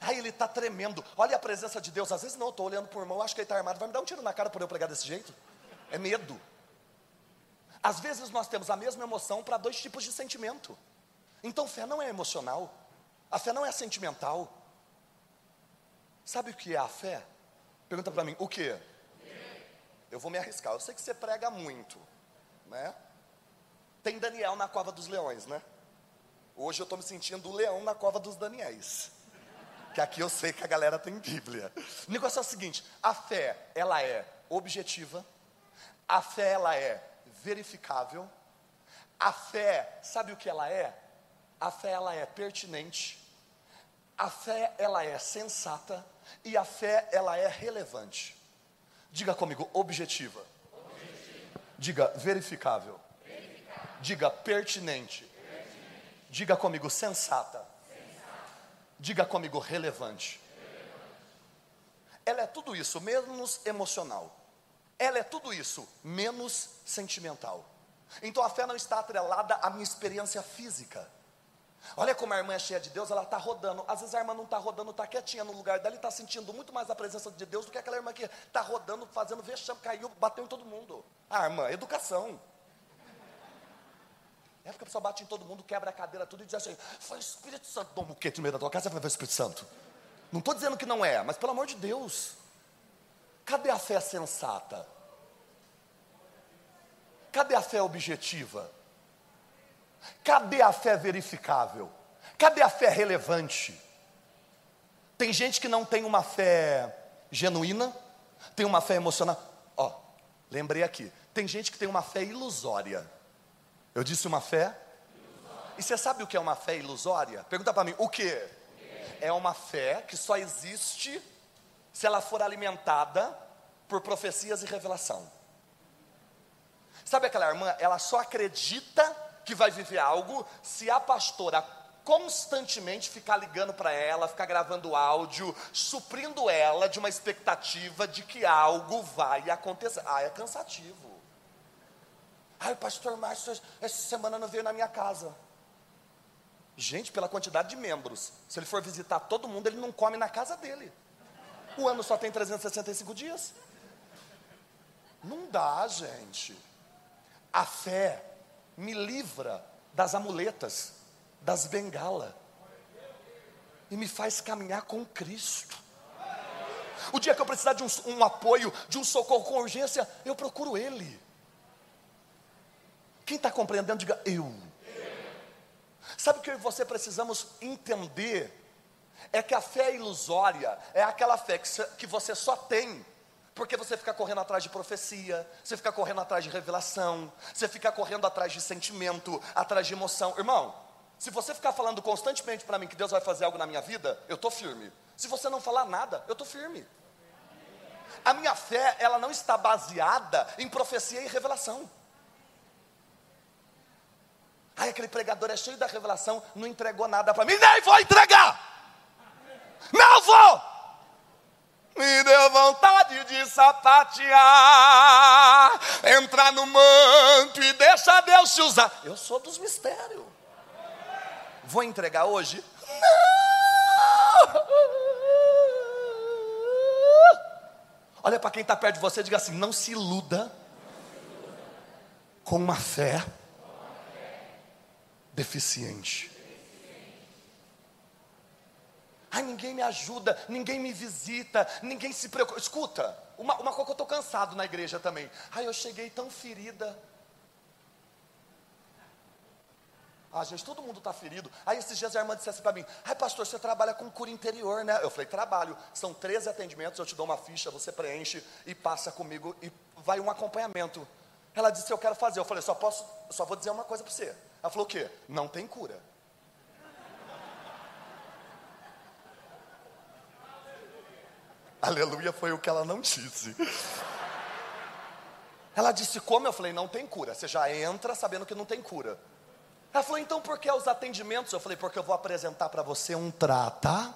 Ai, ele está tremendo. Olha a presença de Deus. Às vezes não, estou olhando o irmão, acho que ele está armado. Vai me dar um tiro na cara por eu pregar desse jeito? É medo. Às vezes nós temos a mesma emoção para dois tipos de sentimento. Então fé não é emocional. A fé não é sentimental. Sabe o que é a fé? Pergunta para mim, o que? Eu vou me arriscar. Eu sei que você prega muito, né? Tem Daniel na cova dos leões, né? Hoje eu estou me sentindo o leão na cova dos Daniéis que aqui eu sei que a galera tem Bíblia. O negócio é o seguinte: a fé, ela é objetiva, a fé, ela é verificável, a fé, sabe o que ela é? A fé, ela é pertinente, a fé, ela é sensata, e a fé, ela é relevante. Diga comigo, objetiva. objetiva. Diga verificável. verificável. Diga pertinente. pertinente. Diga comigo, sensata. Diga comigo, relevante. Ela é tudo isso, menos emocional. Ela é tudo isso, menos sentimental. Então a fé não está atrelada à minha experiência física. Olha como a irmã é cheia de Deus, ela está rodando. Às vezes a irmã não está rodando, está quietinha no lugar dela e está sentindo muito mais a presença de Deus do que aquela irmã que está rodando, fazendo vexame, caiu, bateu em todo mundo. Ah, irmã, educação. É porque a pessoa bate em todo mundo, quebra a cadeira, tudo e diz assim: foi o Espírito Santo. Toma o quê no meio da tua casa? Vai o Espírito Santo. Não estou dizendo que não é, mas pelo amor de Deus, cadê a fé sensata? Cadê a fé objetiva? Cadê a fé verificável? Cadê a fé relevante? Tem gente que não tem uma fé genuína, tem uma fé emocional. Ó, lembrei aqui. Tem gente que tem uma fé ilusória. Eu disse uma fé? E você sabe o que é uma fé ilusória? Pergunta para mim, o que? É uma fé que só existe se ela for alimentada por profecias e revelação. Sabe aquela irmã? Ela só acredita que vai viver algo se a pastora constantemente ficar ligando para ela, ficar gravando áudio, suprindo ela de uma expectativa de que algo vai acontecer. Ah, é cansativo. Ai, pastor Márcio, essa semana não veio na minha casa. Gente, pela quantidade de membros, se ele for visitar todo mundo, ele não come na casa dele. O ano só tem 365 dias. Não dá, gente. A fé me livra das amuletas, das bengalas, e me faz caminhar com Cristo. O dia que eu precisar de um, um apoio, de um socorro com urgência, eu procuro Ele. Quem está compreendendo, diga eu. Sabe o que você precisamos entender? É que a fé ilusória é aquela fé que você só tem porque você fica correndo atrás de profecia, você fica correndo atrás de revelação, você fica correndo atrás de sentimento, atrás de emoção. Irmão, se você ficar falando constantemente para mim que Deus vai fazer algo na minha vida, eu estou firme. Se você não falar nada, eu estou firme. A minha fé, ela não está baseada em profecia e revelação. Ai, aquele pregador é cheio da revelação, não entregou nada para mim, nem vou entregar. Não vou. Me deu vontade de sapatear, entrar no manto e deixar Deus te usar. Eu sou dos mistérios. Vou entregar hoje? Não. Olha para quem está perto de você e diga assim: não se iluda com uma fé deficiente. Ai, ninguém me ajuda, ninguém me visita, ninguém se preocupa. Escuta, uma, uma coisa que eu estou cansado na igreja também. Ai, eu cheguei tão ferida. Ah, gente, todo mundo está ferido. Aí esses dias a irmã disse assim para mim: Ai, pastor, você trabalha com cura interior, né? Eu falei: Trabalho. São 13 atendimentos, eu te dou uma ficha, você preenche e passa comigo e vai um acompanhamento. Ela disse: Eu quero fazer. Eu falei: Só posso, só vou dizer uma coisa para você. Ela falou o quê? Não tem cura. Aleluia foi o que ela não disse. Ela disse como? Eu falei, não tem cura. Você já entra sabendo que não tem cura. Ela falou, então por que os atendimentos? Eu falei, porque eu vou apresentar para você um trata.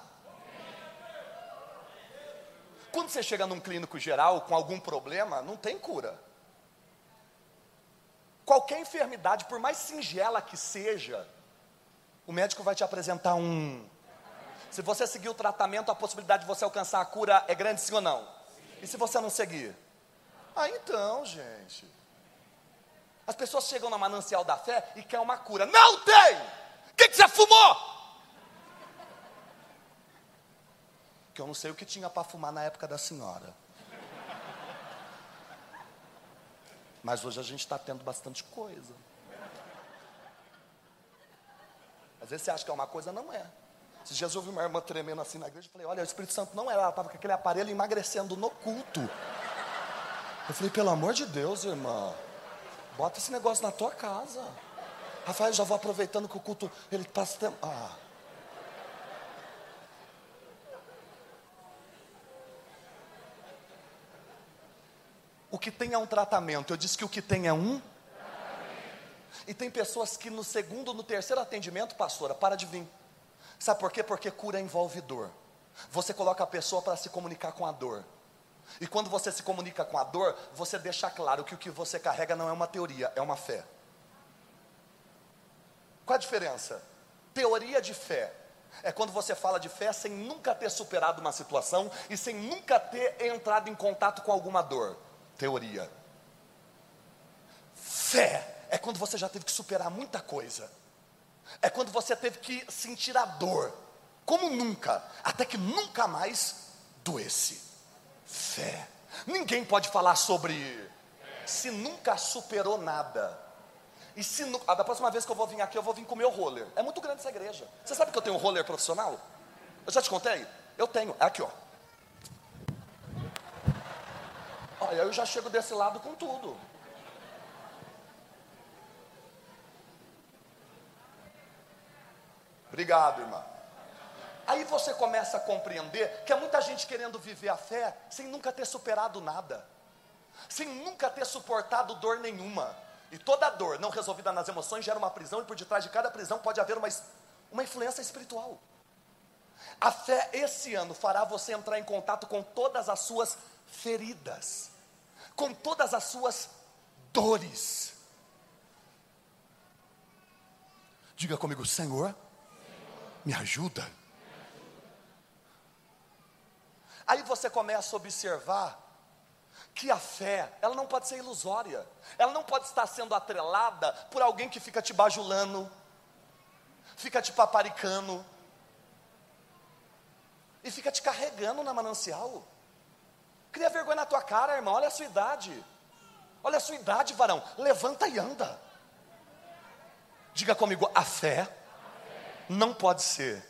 Quando você chega num clínico geral com algum problema, não tem cura. Qualquer enfermidade, por mais singela que seja, o médico vai te apresentar um. Se você seguir o tratamento, a possibilidade de você alcançar a cura é grande, sim ou não? Sim. E se você não seguir? Ah, então, gente. As pessoas chegam na manancial da fé e querem uma cura. Não tem! O que, que você fumou? Que eu não sei o que tinha para fumar na época da senhora. Mas hoje a gente está tendo bastante coisa. Às vezes você acha que é uma coisa, não é. Se Jesus ouviu uma irmã tremendo assim na igreja, eu falei, olha, o Espírito Santo não era, ela estava com aquele aparelho emagrecendo no culto. Eu falei, pelo amor de Deus, irmã, bota esse negócio na tua casa. Rafael, já vou aproveitando que o culto, ele passa tempo. Ah. O que tem é um tratamento. Eu disse que o que tem é um. E tem pessoas que no segundo, no terceiro atendimento, pastora, para de vir. Sabe por quê? Porque cura envolve dor. Você coloca a pessoa para se comunicar com a dor. E quando você se comunica com a dor, você deixa claro que o que você carrega não é uma teoria, é uma fé. Qual a diferença? Teoria de fé é quando você fala de fé sem nunca ter superado uma situação e sem nunca ter entrado em contato com alguma dor. Teoria. Fé é quando você já teve que superar muita coisa. É quando você teve que sentir a dor, como nunca, até que nunca mais doesse. Fé. Ninguém pode falar sobre se nunca superou nada. E se a da próxima vez que eu vou vir aqui, eu vou vir com o meu roller. É muito grande essa igreja. Você sabe que eu tenho um roller profissional? Eu já te contei? Eu tenho. É aqui, ó. Olha, eu já chego desse lado com tudo. Obrigado, irmã. Aí você começa a compreender que há muita gente querendo viver a fé sem nunca ter superado nada, sem nunca ter suportado dor nenhuma. E toda dor não resolvida nas emoções gera uma prisão, e por detrás de cada prisão pode haver uma, uma influência espiritual. A fé esse ano fará você entrar em contato com todas as suas feridas, com todas as suas dores. Diga comigo, Senhor, me ajuda. Aí você começa a observar que a fé, ela não pode ser ilusória, ela não pode estar sendo atrelada por alguém que fica te bajulando, fica te paparicando, e fica te carregando na manancial. Cria vergonha na tua cara, irmão, olha a sua idade, olha a sua idade, varão, levanta e anda. Diga comigo, a fé não pode ser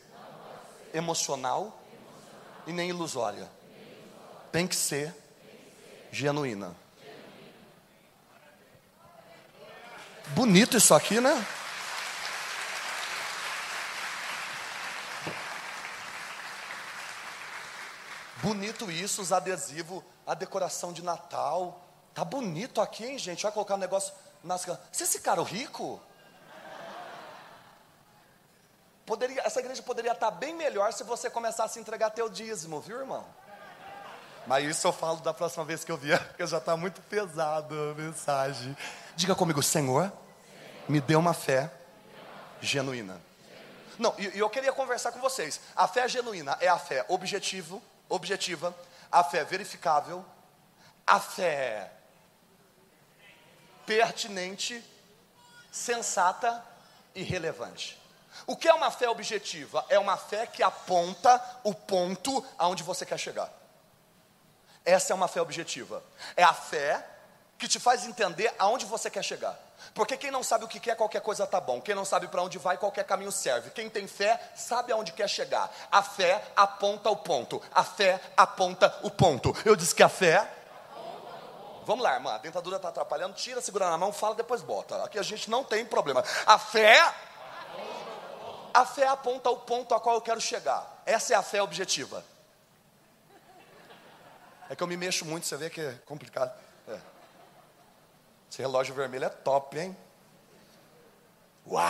emocional e nem ilusória, tem que ser genuína. Bonito isso aqui, né? Bonito isso, os adesivos, a decoração de Natal. Tá bonito aqui, hein, gente? Vai colocar um negócio nas. Você esse cara rico? Poderia, essa igreja poderia estar bem melhor se você começasse a entregar teu dízimo, viu, irmão? Mas isso eu falo da próxima vez que eu vier, porque já está muito pesado a mensagem. Diga comigo, Senhor, me dê uma fé genuína. Não, e, eu queria conversar com vocês. A fé genuína é a fé objetivo, objetiva, a fé verificável, a fé pertinente, sensata e relevante. O que é uma fé objetiva? É uma fé que aponta o ponto aonde você quer chegar. Essa é uma fé objetiva. É a fé que te faz entender aonde você quer chegar. Porque quem não sabe o que quer, qualquer coisa tá bom. Quem não sabe para onde vai, qualquer caminho serve. Quem tem fé, sabe aonde quer chegar. A fé aponta o ponto. A fé aponta o ponto. Eu disse que a fé Vamos lá, irmã, a dentadura está atrapalhando, tira, segura na mão, fala, depois bota. Aqui a gente não tem problema. A fé, a fé aponta o ponto a qual eu quero chegar. Essa é a fé objetiva. É que eu me mexo muito, você vê que é complicado. É. Esse relógio vermelho é top, hein? Uau!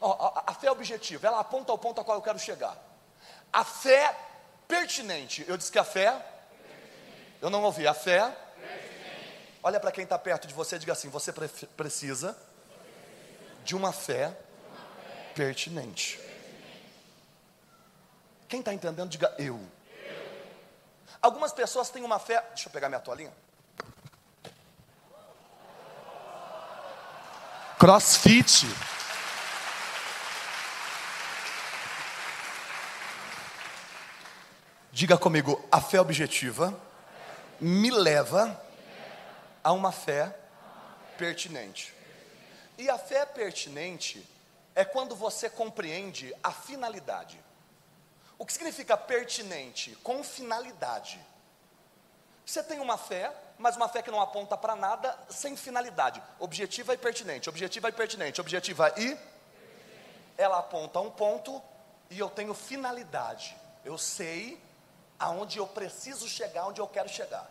a, a, fé objetiva, ela aponta ao ponto ao qual eu quero chegar. A fé pertinente, eu disse que a fé. Eu não ouvi, a fé. Olha para quem está perto de você e diga assim: você precisa de uma fé pertinente. Quem está entendendo, diga eu. Algumas pessoas têm uma fé. Deixa eu pegar minha toalhinha. Crossfit. Diga comigo, a fé objetiva me leva a uma fé pertinente. E a fé pertinente é quando você compreende a finalidade. O que significa pertinente? Com finalidade. Você tem uma fé, mas uma fé que não aponta para nada, sem finalidade. Objetiva e pertinente, objetiva e pertinente, objetiva e. Ela aponta um ponto e eu tenho finalidade. Eu sei aonde eu preciso chegar, onde eu quero chegar.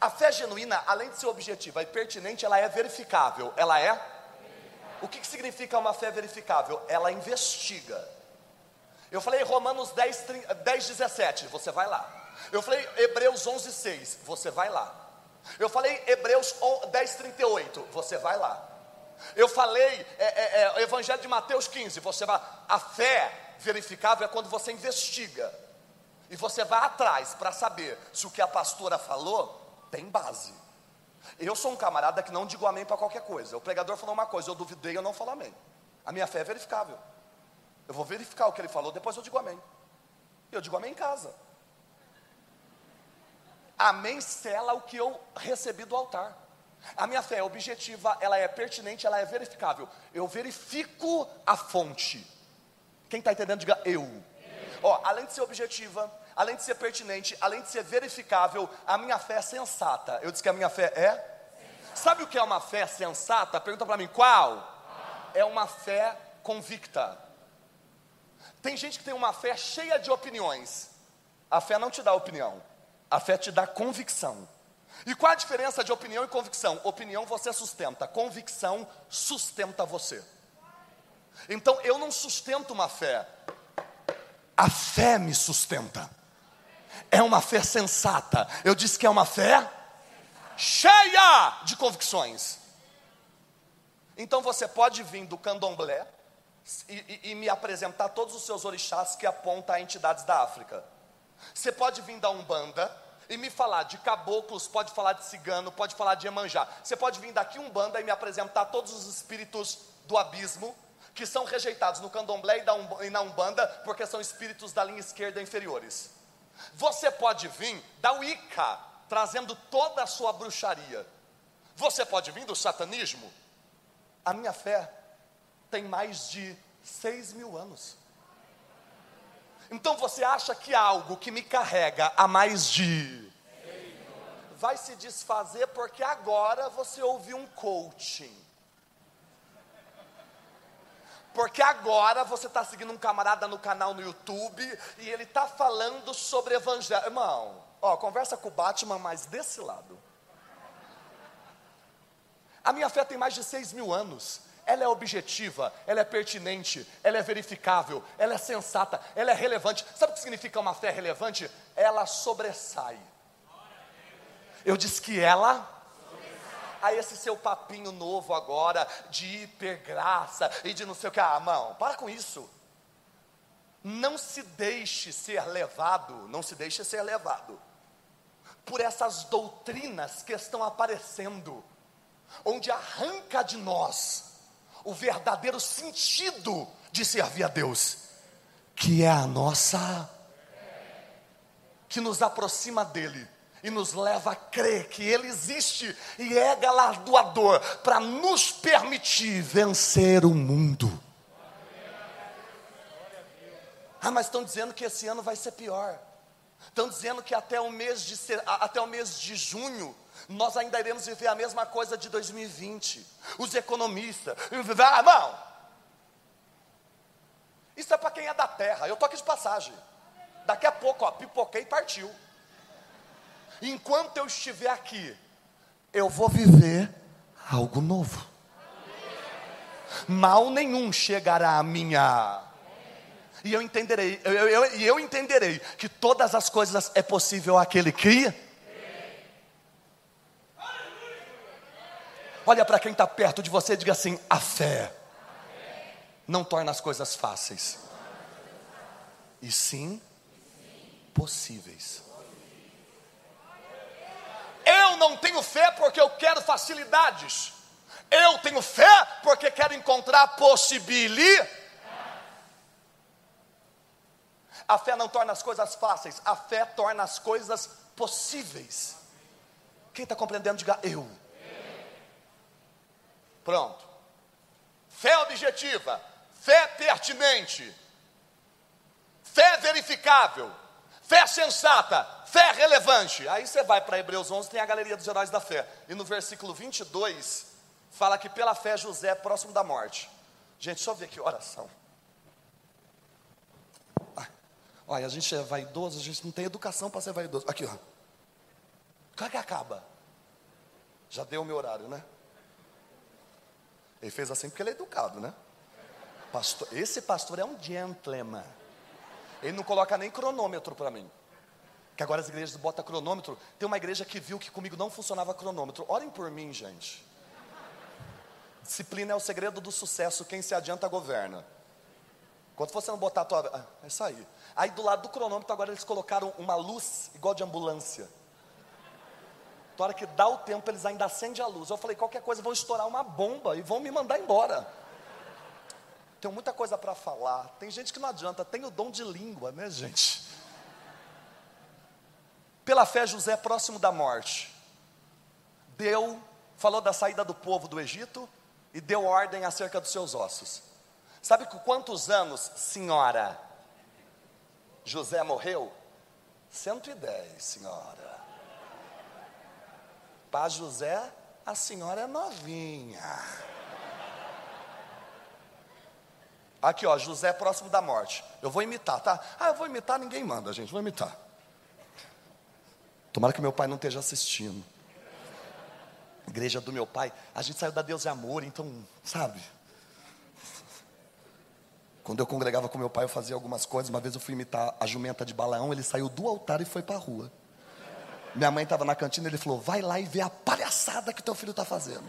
A fé genuína, além de ser objetiva e pertinente, ela é verificável. Ela é? O que, que significa uma fé verificável? Ela investiga. Eu falei Romanos 10, 10 17, você vai lá. Eu falei Hebreus 11, 6, você vai lá. Eu falei Hebreus 10, 38, você vai lá. Eu falei, é, é, é, Evangelho de Mateus 15, você vai, a fé verificável é quando você investiga. E você vai atrás para saber se o que a pastora falou tem base. Eu sou um camarada que não digo amém para qualquer coisa. O pregador falou uma coisa, eu duvidei, eu não falo amém. A minha fé é verificável. Eu vou verificar o que ele falou, depois eu digo amém. Eu digo amém em casa. Amém sela o que eu recebi do altar. A minha fé é objetiva, ela é pertinente, ela é verificável. Eu verifico a fonte. Quem está entendendo, diga eu. Ó, além de ser objetiva, além de ser pertinente, além de ser verificável, a minha fé é sensata. Eu disse que a minha fé é. Sabe o que é uma fé sensata? Pergunta para mim, qual? É uma fé convicta. Tem gente que tem uma fé cheia de opiniões. A fé não te dá opinião, a fé te dá convicção. E qual a diferença de opinião e convicção? Opinião você sustenta, convicção sustenta você. Então eu não sustento uma fé, a fé me sustenta. É uma fé sensata. Eu disse que é uma fé cheia de convicções. Então você pode vir do candomblé e, e, e me apresentar todos os seus orixás que apontam a entidades da África. Você pode vir da Umbanda e me falar de caboclos, pode falar de cigano, pode falar de Emanjá. Você pode vir daqui um banda e me apresentar todos os espíritos do abismo que são rejeitados no candomblé e na umbanda porque são espíritos da linha esquerda inferiores. Você pode vir da Wicca, trazendo toda a sua bruxaria. Você pode vir do satanismo. A minha fé tem mais de seis mil anos. Então você acha que algo que me carrega há mais de. vai se desfazer porque agora você ouviu um coaching. Porque agora você está seguindo um camarada no canal no YouTube e ele está falando sobre evangelho. Irmão, ó, conversa com o Batman, mas desse lado. A minha fé tem mais de seis mil anos ela é objetiva, ela é pertinente, ela é verificável, ela é sensata, ela é relevante. Sabe o que significa uma fé relevante? Ela sobressai. Eu disse que ela a esse seu papinho novo agora de hipergraça e de não sei o que. Ah, mão, para com isso. Não se deixe ser levado, não se deixe ser levado por essas doutrinas que estão aparecendo, onde arranca de nós o verdadeiro sentido de servir a Deus, que é a nossa, que nos aproxima dEle e nos leva a crer que Ele existe e é galardoador para nos permitir vencer o mundo. Ah, mas estão dizendo que esse ano vai ser pior. Estão dizendo que até o mês de, até o mês de junho nós ainda iremos viver a mesma coisa de 2020. Os economistas, ah, irmão, isso é para quem é da terra. Eu estou aqui de passagem. Daqui a pouco, ó, pipoquei e partiu. Enquanto eu estiver aqui, eu vou viver algo novo. Mal nenhum chegará à minha. E eu entenderei, eu, eu, eu, entenderei que todas as coisas é possível aquele que Olha para quem está perto de você e diga assim: a fé não torna as coisas fáceis, e sim possíveis. Eu não tenho fé porque eu quero facilidades. Eu tenho fé porque quero encontrar possibilidade. A fé não torna as coisas fáceis, a fé torna as coisas possíveis. Quem está compreendendo, diga eu. Pronto. Fé objetiva, fé pertinente, fé verificável, fé sensata, fé relevante. Aí você vai para Hebreus 11, tem a galeria dos heróis da fé. E no versículo 22, fala que pela fé José é próximo da morte. Gente, eu ver aqui, oração. Olha, a gente é vaidoso, a gente não tem educação para ser vaidoso. Aqui, ó. Como é que acaba? Já deu o meu horário, né? Ele fez assim porque ele é educado, né? Pastor, esse pastor é um gentleman. Ele não coloca nem cronômetro para mim. Que agora as igrejas botam cronômetro. Tem uma igreja que viu que comigo não funcionava cronômetro. Orem por mim, gente. Disciplina é o segredo do sucesso. Quem se adianta, governa. Quando você não botar a tua. Ah, é isso aí. Aí do lado do cronômetro, agora eles colocaram uma luz igual de ambulância. Na hora que dá o tempo, eles ainda acendem a luz. Eu falei, qualquer coisa, vão estourar uma bomba e vão me mandar embora. Tenho muita coisa para falar. Tem gente que não adianta, tem o dom de língua, né, gente? Pela fé, José, próximo da morte, deu, falou da saída do povo do Egito e deu ordem acerca dos seus ossos. Sabe com quantos anos, senhora, José morreu? 110, senhora. Para José, a senhora é novinha. Aqui, ó, José próximo da morte. Eu vou imitar, tá? Ah, eu vou imitar, ninguém manda, gente, vou imitar. Tomara que meu pai não esteja assistindo. Igreja do meu pai, a gente saiu da Deus e Amor, então, sabe? Quando eu congregava com meu pai, eu fazia algumas coisas. Uma vez eu fui imitar a jumenta de Balaão, ele saiu do altar e foi para a rua. Minha mãe estava na cantina, ele falou: Vai lá e vê a palhaçada que teu filho está fazendo.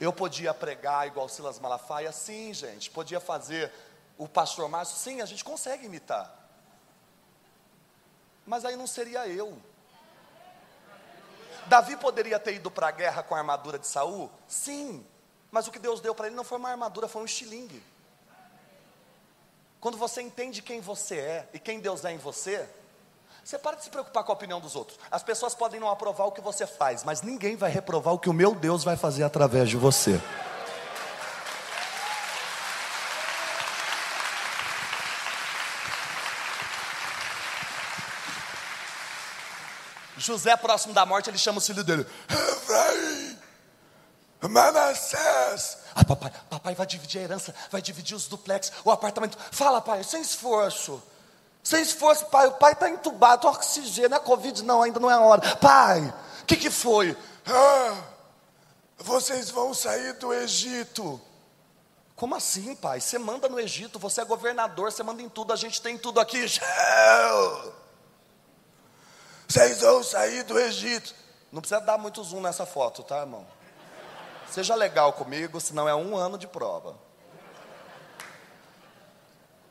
Eu podia pregar igual Silas Malafaia? Sim, gente. Podia fazer o pastor Márcio? Sim, a gente consegue imitar. Mas aí não seria eu. Davi poderia ter ido para a guerra com a armadura de Saul? Sim. Mas o que Deus deu para ele não foi uma armadura, foi um estilingue. Quando você entende quem você é e quem Deus é em você, você para de se preocupar com a opinião dos outros. As pessoas podem não aprovar o que você faz, mas ninguém vai reprovar o que o meu Deus vai fazer através de você. José, próximo da morte, ele chama o filho dele: Efraim, Manassés. Ah, papai, papai vai dividir a herança, vai dividir os duplex, o apartamento. Fala, pai, sem esforço. Sem esforço, pai, o pai está entubado, oxigênio, é Covid, não, ainda não é a hora. Pai, o que, que foi? Ah, vocês vão sair do Egito. Como assim, pai? Você manda no Egito, você é governador, você manda em tudo, a gente tem tudo aqui. Vocês vão sair do Egito. Não precisa dar muito zoom nessa foto, tá, irmão? Seja legal comigo, senão é um ano de prova.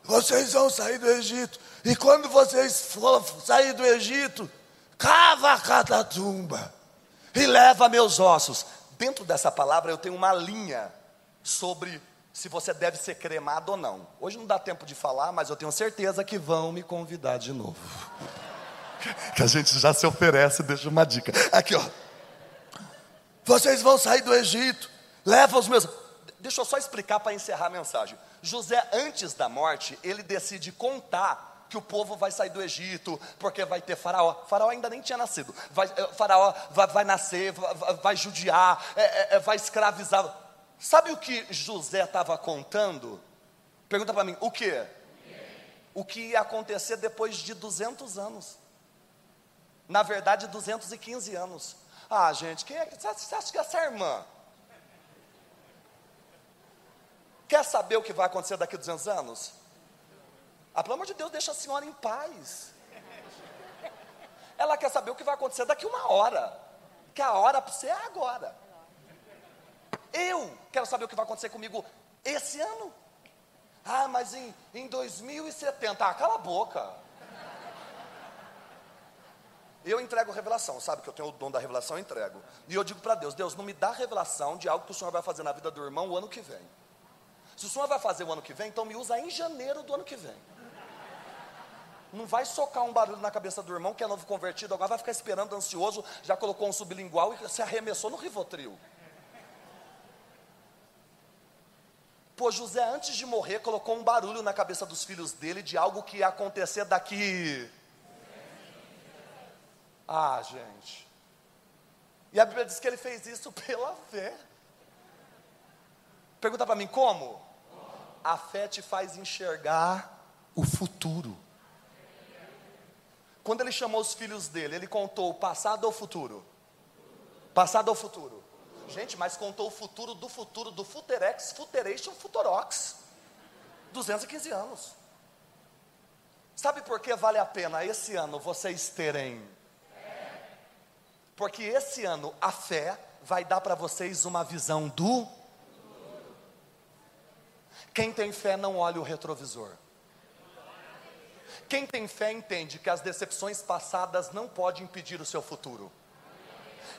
Vocês vão sair do Egito. E quando vocês for sair do Egito, cava cada tumba e leva meus ossos. Dentro dessa palavra eu tenho uma linha sobre se você deve ser cremado ou não. Hoje não dá tempo de falar, mas eu tenho certeza que vão me convidar de novo. Que a gente já se oferece, deixa uma dica. Aqui, ó. Vocês vão sair do Egito, leva os meus. Deixa eu só explicar para encerrar a mensagem. José, antes da morte, ele decide contar que o povo vai sair do Egito, porque vai ter faraó. Faraó ainda nem tinha nascido. Vai, eh, faraó vai, vai nascer, vai, vai judiar, é, é, vai escravizar. Sabe o que José estava contando? Pergunta para mim, o que? O que ia acontecer depois de 200 anos. Na verdade, 215 anos. Ah, gente, quem é, você acha que essa é irmã? Quer saber o que vai acontecer daqui a 200 anos? Ah, pelo amor de Deus, deixa a senhora em paz. Ela quer saber o que vai acontecer daqui a uma hora. Que a hora para você é agora. Eu quero saber o que vai acontecer comigo esse ano. Ah, mas em, em 2070. Ah, cala a boca. Eu entrego revelação, sabe que eu tenho o dom da revelação, eu entrego. E eu digo para Deus: Deus, não me dá revelação de algo que o Senhor vai fazer na vida do irmão o ano que vem. Se o senhor vai fazer o ano que vem, então me usa em janeiro do ano que vem. Não vai socar um barulho na cabeça do irmão que é novo convertido, agora vai ficar esperando ansioso, já colocou um sublingual e se arremessou no Rivotril. Pô, José, antes de morrer, colocou um barulho na cabeça dos filhos dele de algo que ia acontecer daqui. Ah, gente. E a Bíblia diz que ele fez isso pela fé. Pergunta para mim, como? A fé te faz enxergar o futuro. Quando ele chamou os filhos dele, ele contou o passado ou o futuro? Passado ou futuro? Gente, mas contou o futuro do futuro, do Futerex, Futeration, Futurox. 215 anos. Sabe por que vale a pena esse ano vocês terem? Porque esse ano a fé vai dar para vocês uma visão do. Quem tem fé não olha o retrovisor. Quem tem fé entende que as decepções passadas não podem impedir o seu futuro.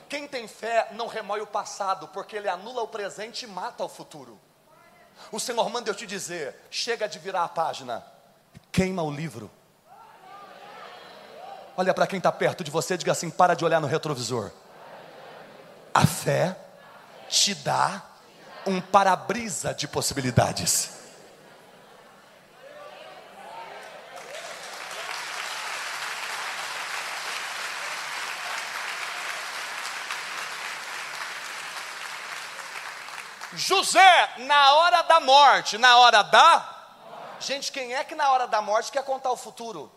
Quem tem fé não remói o passado, porque ele anula o presente e mata o futuro. O Senhor manda eu te dizer: chega de virar a página, queima o livro. Olha para quem está perto de você diga assim: para de olhar no retrovisor. A fé te dá um para-brisa de possibilidades. José, na hora da morte, na hora da. Gente, quem é que na hora da morte quer contar o futuro?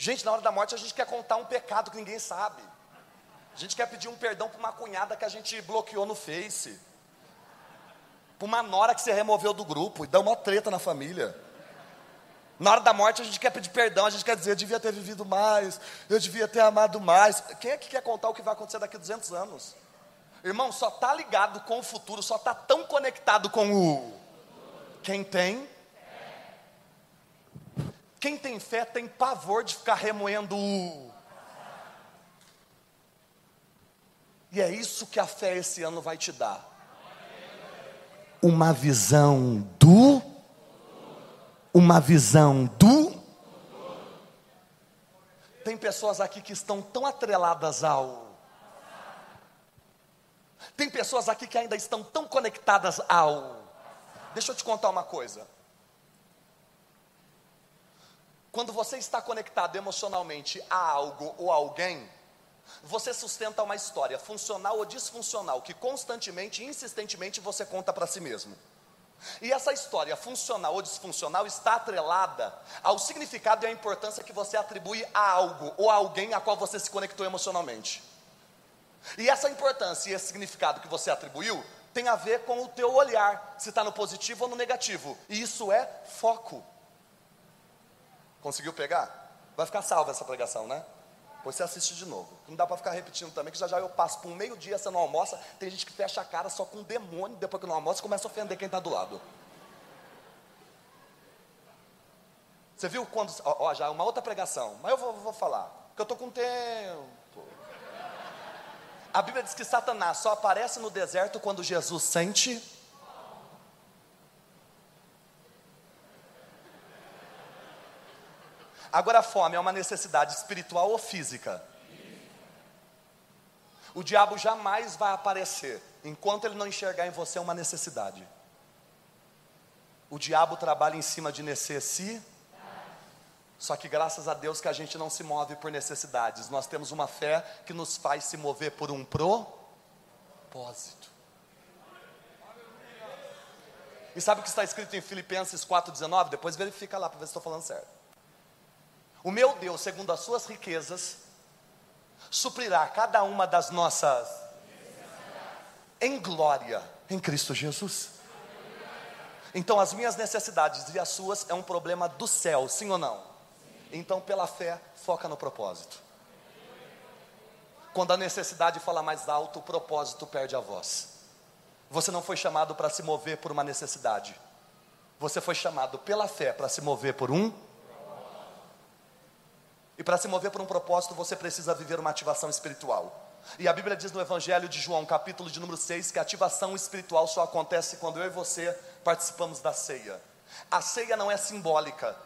Gente, na hora da morte a gente quer contar um pecado que ninguém sabe. A gente quer pedir um perdão para uma cunhada que a gente bloqueou no Face. Para uma nora que você removeu do grupo e dá uma treta na família. Na hora da morte a gente quer pedir perdão, a gente quer dizer, eu devia ter vivido mais, eu devia ter amado mais. Quem é que quer contar o que vai acontecer daqui a 200 anos? Irmão, só está ligado com o futuro, só está tão conectado com o. Quem tem? Quem tem fé tem pavor de ficar remoendo o. E é isso que a fé esse ano vai te dar. Uma visão do. Uma visão do. Tem pessoas aqui que estão tão atreladas ao tem pessoas aqui que ainda estão tão conectadas ao. Deixa eu te contar uma coisa. Quando você está conectado emocionalmente a algo ou alguém, você sustenta uma história funcional ou disfuncional que constantemente e insistentemente você conta para si mesmo. E essa história funcional ou disfuncional está atrelada ao significado e à importância que você atribui a algo ou a alguém a qual você se conectou emocionalmente. E essa importância e esse significado que você atribuiu tem a ver com o teu olhar, se está no positivo ou no negativo. E isso é foco. Conseguiu pegar? Vai ficar salva essa pregação, né? Depois você assiste de novo. Não dá para ficar repetindo também, que já já eu passo por um meio dia, você não almoça. Tem gente que fecha a cara só com um demônio, depois que não almoça, começa a ofender quem está do lado. Você viu quando. Ó, já é uma outra pregação, mas eu vou, vou falar. Porque eu estou com tempo. A Bíblia diz que Satanás só aparece no deserto quando Jesus sente. Agora, a fome é uma necessidade espiritual ou física? O diabo jamais vai aparecer enquanto ele não enxergar em você uma necessidade. O diabo trabalha em cima de necessidade só que graças a Deus que a gente não se move por necessidades, nós temos uma fé que nos faz se mover por um propósito. E sabe o que está escrito em Filipenses 4,19? Depois verifica lá para ver se estou falando certo. O meu Deus, segundo as suas riquezas, suprirá cada uma das nossas em glória em Cristo Jesus. Então, as minhas necessidades e as suas é um problema do céu, sim ou não? Então, pela fé, foca no propósito. Quando a necessidade fala mais alto, o propósito perde a voz. Você não foi chamado para se mover por uma necessidade. Você foi chamado pela fé para se mover por um. E para se mover por um propósito, você precisa viver uma ativação espiritual. E a Bíblia diz no Evangelho de João, capítulo de número 6, que a ativação espiritual só acontece quando eu e você participamos da ceia. A ceia não é simbólica,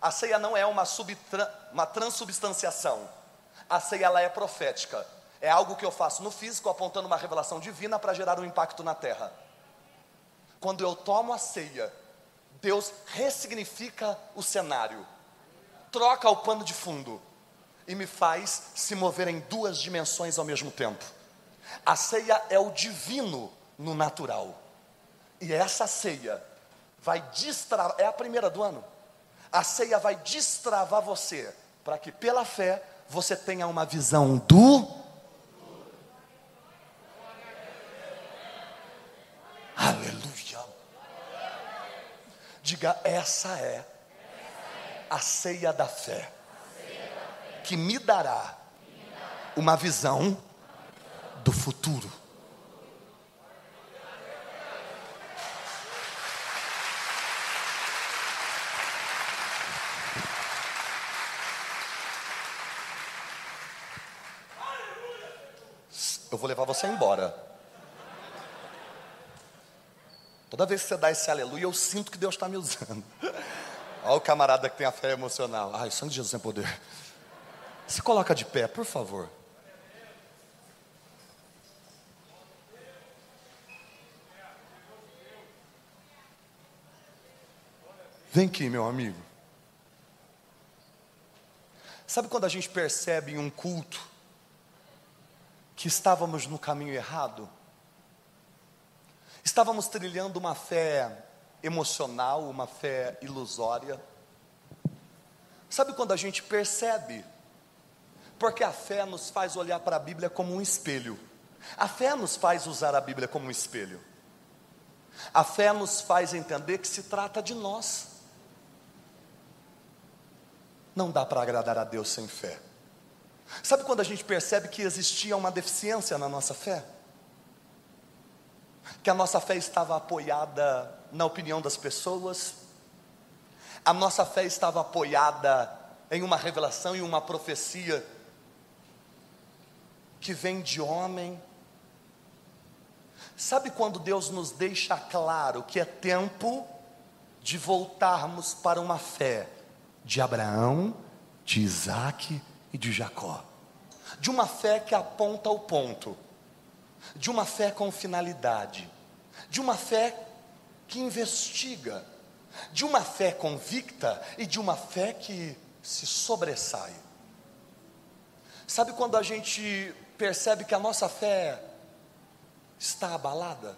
a ceia não é uma, uma transubstanciação. A ceia ela é profética. É algo que eu faço no físico, apontando uma revelação divina para gerar um impacto na terra. Quando eu tomo a ceia, Deus ressignifica o cenário, troca o pano de fundo e me faz se mover em duas dimensões ao mesmo tempo. A ceia é o divino no natural. E essa ceia vai destravar, é a primeira do ano. A ceia vai destravar você, para que pela fé você tenha uma visão do. Aleluia. Diga, essa é a ceia da fé, que me dará uma visão do futuro. Eu vou levar você embora. Toda vez que você dá esse aleluia, eu sinto que Deus está me usando. Olha o camarada que tem a fé emocional. Ai, sangue de Jesus tem poder. Se coloca de pé, por favor. Vem aqui, meu amigo. Sabe quando a gente percebe em um culto que estávamos no caminho errado? Estávamos trilhando uma fé emocional, uma fé ilusória. Sabe quando a gente percebe? Porque a fé nos faz olhar para a Bíblia como um espelho. A fé nos faz usar a Bíblia como um espelho. A fé nos faz entender que se trata de nós. Não dá para agradar a Deus sem fé. Sabe quando a gente percebe que existia uma deficiência na nossa fé? Que a nossa fé estava apoiada na opinião das pessoas, a nossa fé estava apoiada em uma revelação e uma profecia que vem de homem. Sabe quando Deus nos deixa claro que é tempo de voltarmos para uma fé de Abraão, de Isaac e de Jacó. De uma fé que aponta ao ponto, de uma fé com finalidade, de uma fé que investiga, de uma fé convicta e de uma fé que se sobressai. Sabe quando a gente percebe que a nossa fé está abalada?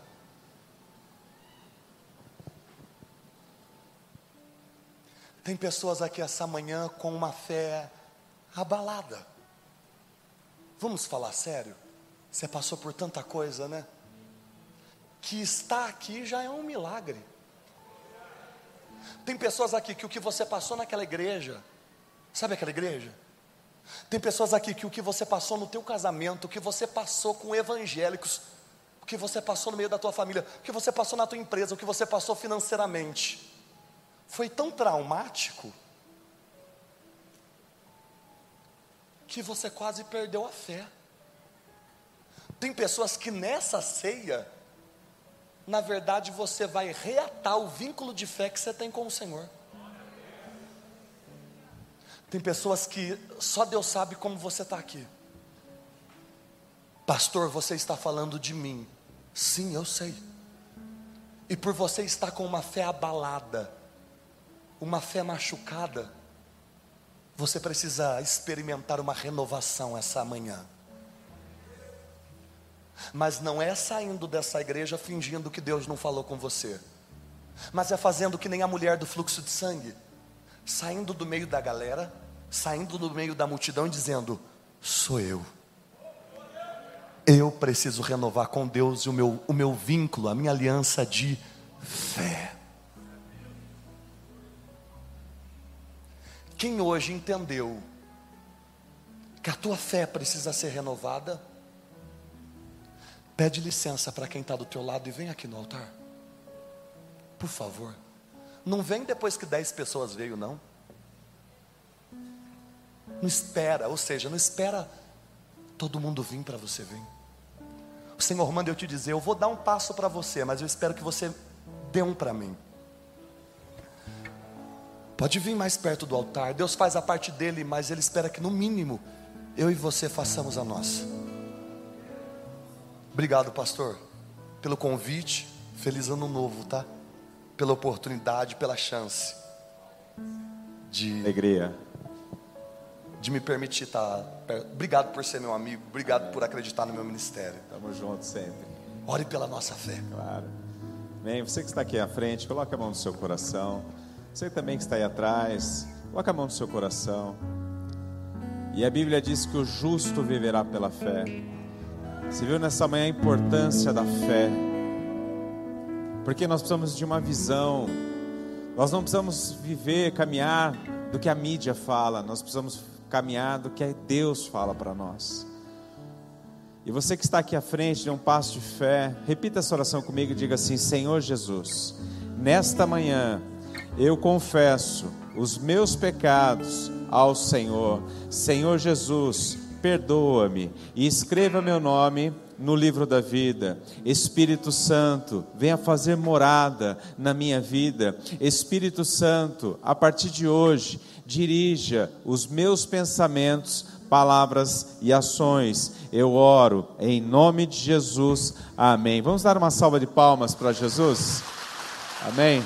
Tem pessoas aqui essa manhã com uma fé abalada. Vamos falar sério? Você passou por tanta coisa, né? Que está aqui já é um milagre. Tem pessoas aqui que o que você passou naquela igreja, sabe aquela igreja? Tem pessoas aqui que o que você passou no teu casamento, o que você passou com evangélicos, o que você passou no meio da tua família, o que você passou na tua empresa, o que você passou financeiramente, foi tão traumático que você quase perdeu a fé. Tem pessoas que nessa ceia, na verdade, você vai reatar o vínculo de fé que você tem com o Senhor. Tem pessoas que só Deus sabe como você está aqui. Pastor, você está falando de mim. Sim, eu sei. E por você estar com uma fé abalada, uma fé machucada, você precisa experimentar uma renovação essa manhã. Mas não é saindo dessa igreja fingindo que Deus não falou com você, mas é fazendo que nem a mulher do fluxo de sangue, saindo do meio da galera, saindo do meio da multidão e dizendo: Sou eu. Eu preciso renovar com Deus o meu, o meu vínculo, a minha aliança de fé. Quem hoje entendeu que a tua fé precisa ser renovada, pede licença para quem está do teu lado e vem aqui no altar. Por favor. Não vem depois que dez pessoas veio, não. Não espera, ou seja, não espera todo mundo vir para você vir. O Senhor manda eu te dizer, eu vou dar um passo para você, mas eu espero que você dê um para mim. Pode vir mais perto do altar. Deus faz a parte dele, mas Ele espera que no mínimo eu e você façamos a nossa. Obrigado, pastor, pelo convite. Feliz ano novo, tá? Pela oportunidade, pela chance de alegria, de me permitir estar. Obrigado por ser meu amigo. Obrigado por acreditar no meu ministério. Tamo junto sempre. Ore pela nossa fé. Claro. Bem, você que está aqui à frente, coloque a mão no seu coração. Você também que está aí atrás, coloque a mão no seu coração. E a Bíblia diz que o justo viverá pela fé. Você viu nessa manhã a importância da fé? Porque nós precisamos de uma visão. Nós não precisamos viver, caminhar do que a mídia fala, nós precisamos caminhar do que Deus fala para nós. E você que está aqui à frente, dê um passo de fé, repita essa oração comigo e diga assim: Senhor Jesus, nesta manhã eu confesso os meus pecados ao Senhor. Senhor Jesus, perdoa-me e escreva meu nome no livro da vida. Espírito Santo, venha fazer morada na minha vida. Espírito Santo, a partir de hoje, dirija os meus pensamentos, palavras e ações. Eu oro em nome de Jesus. Amém. Vamos dar uma salva de palmas para Jesus? Amém.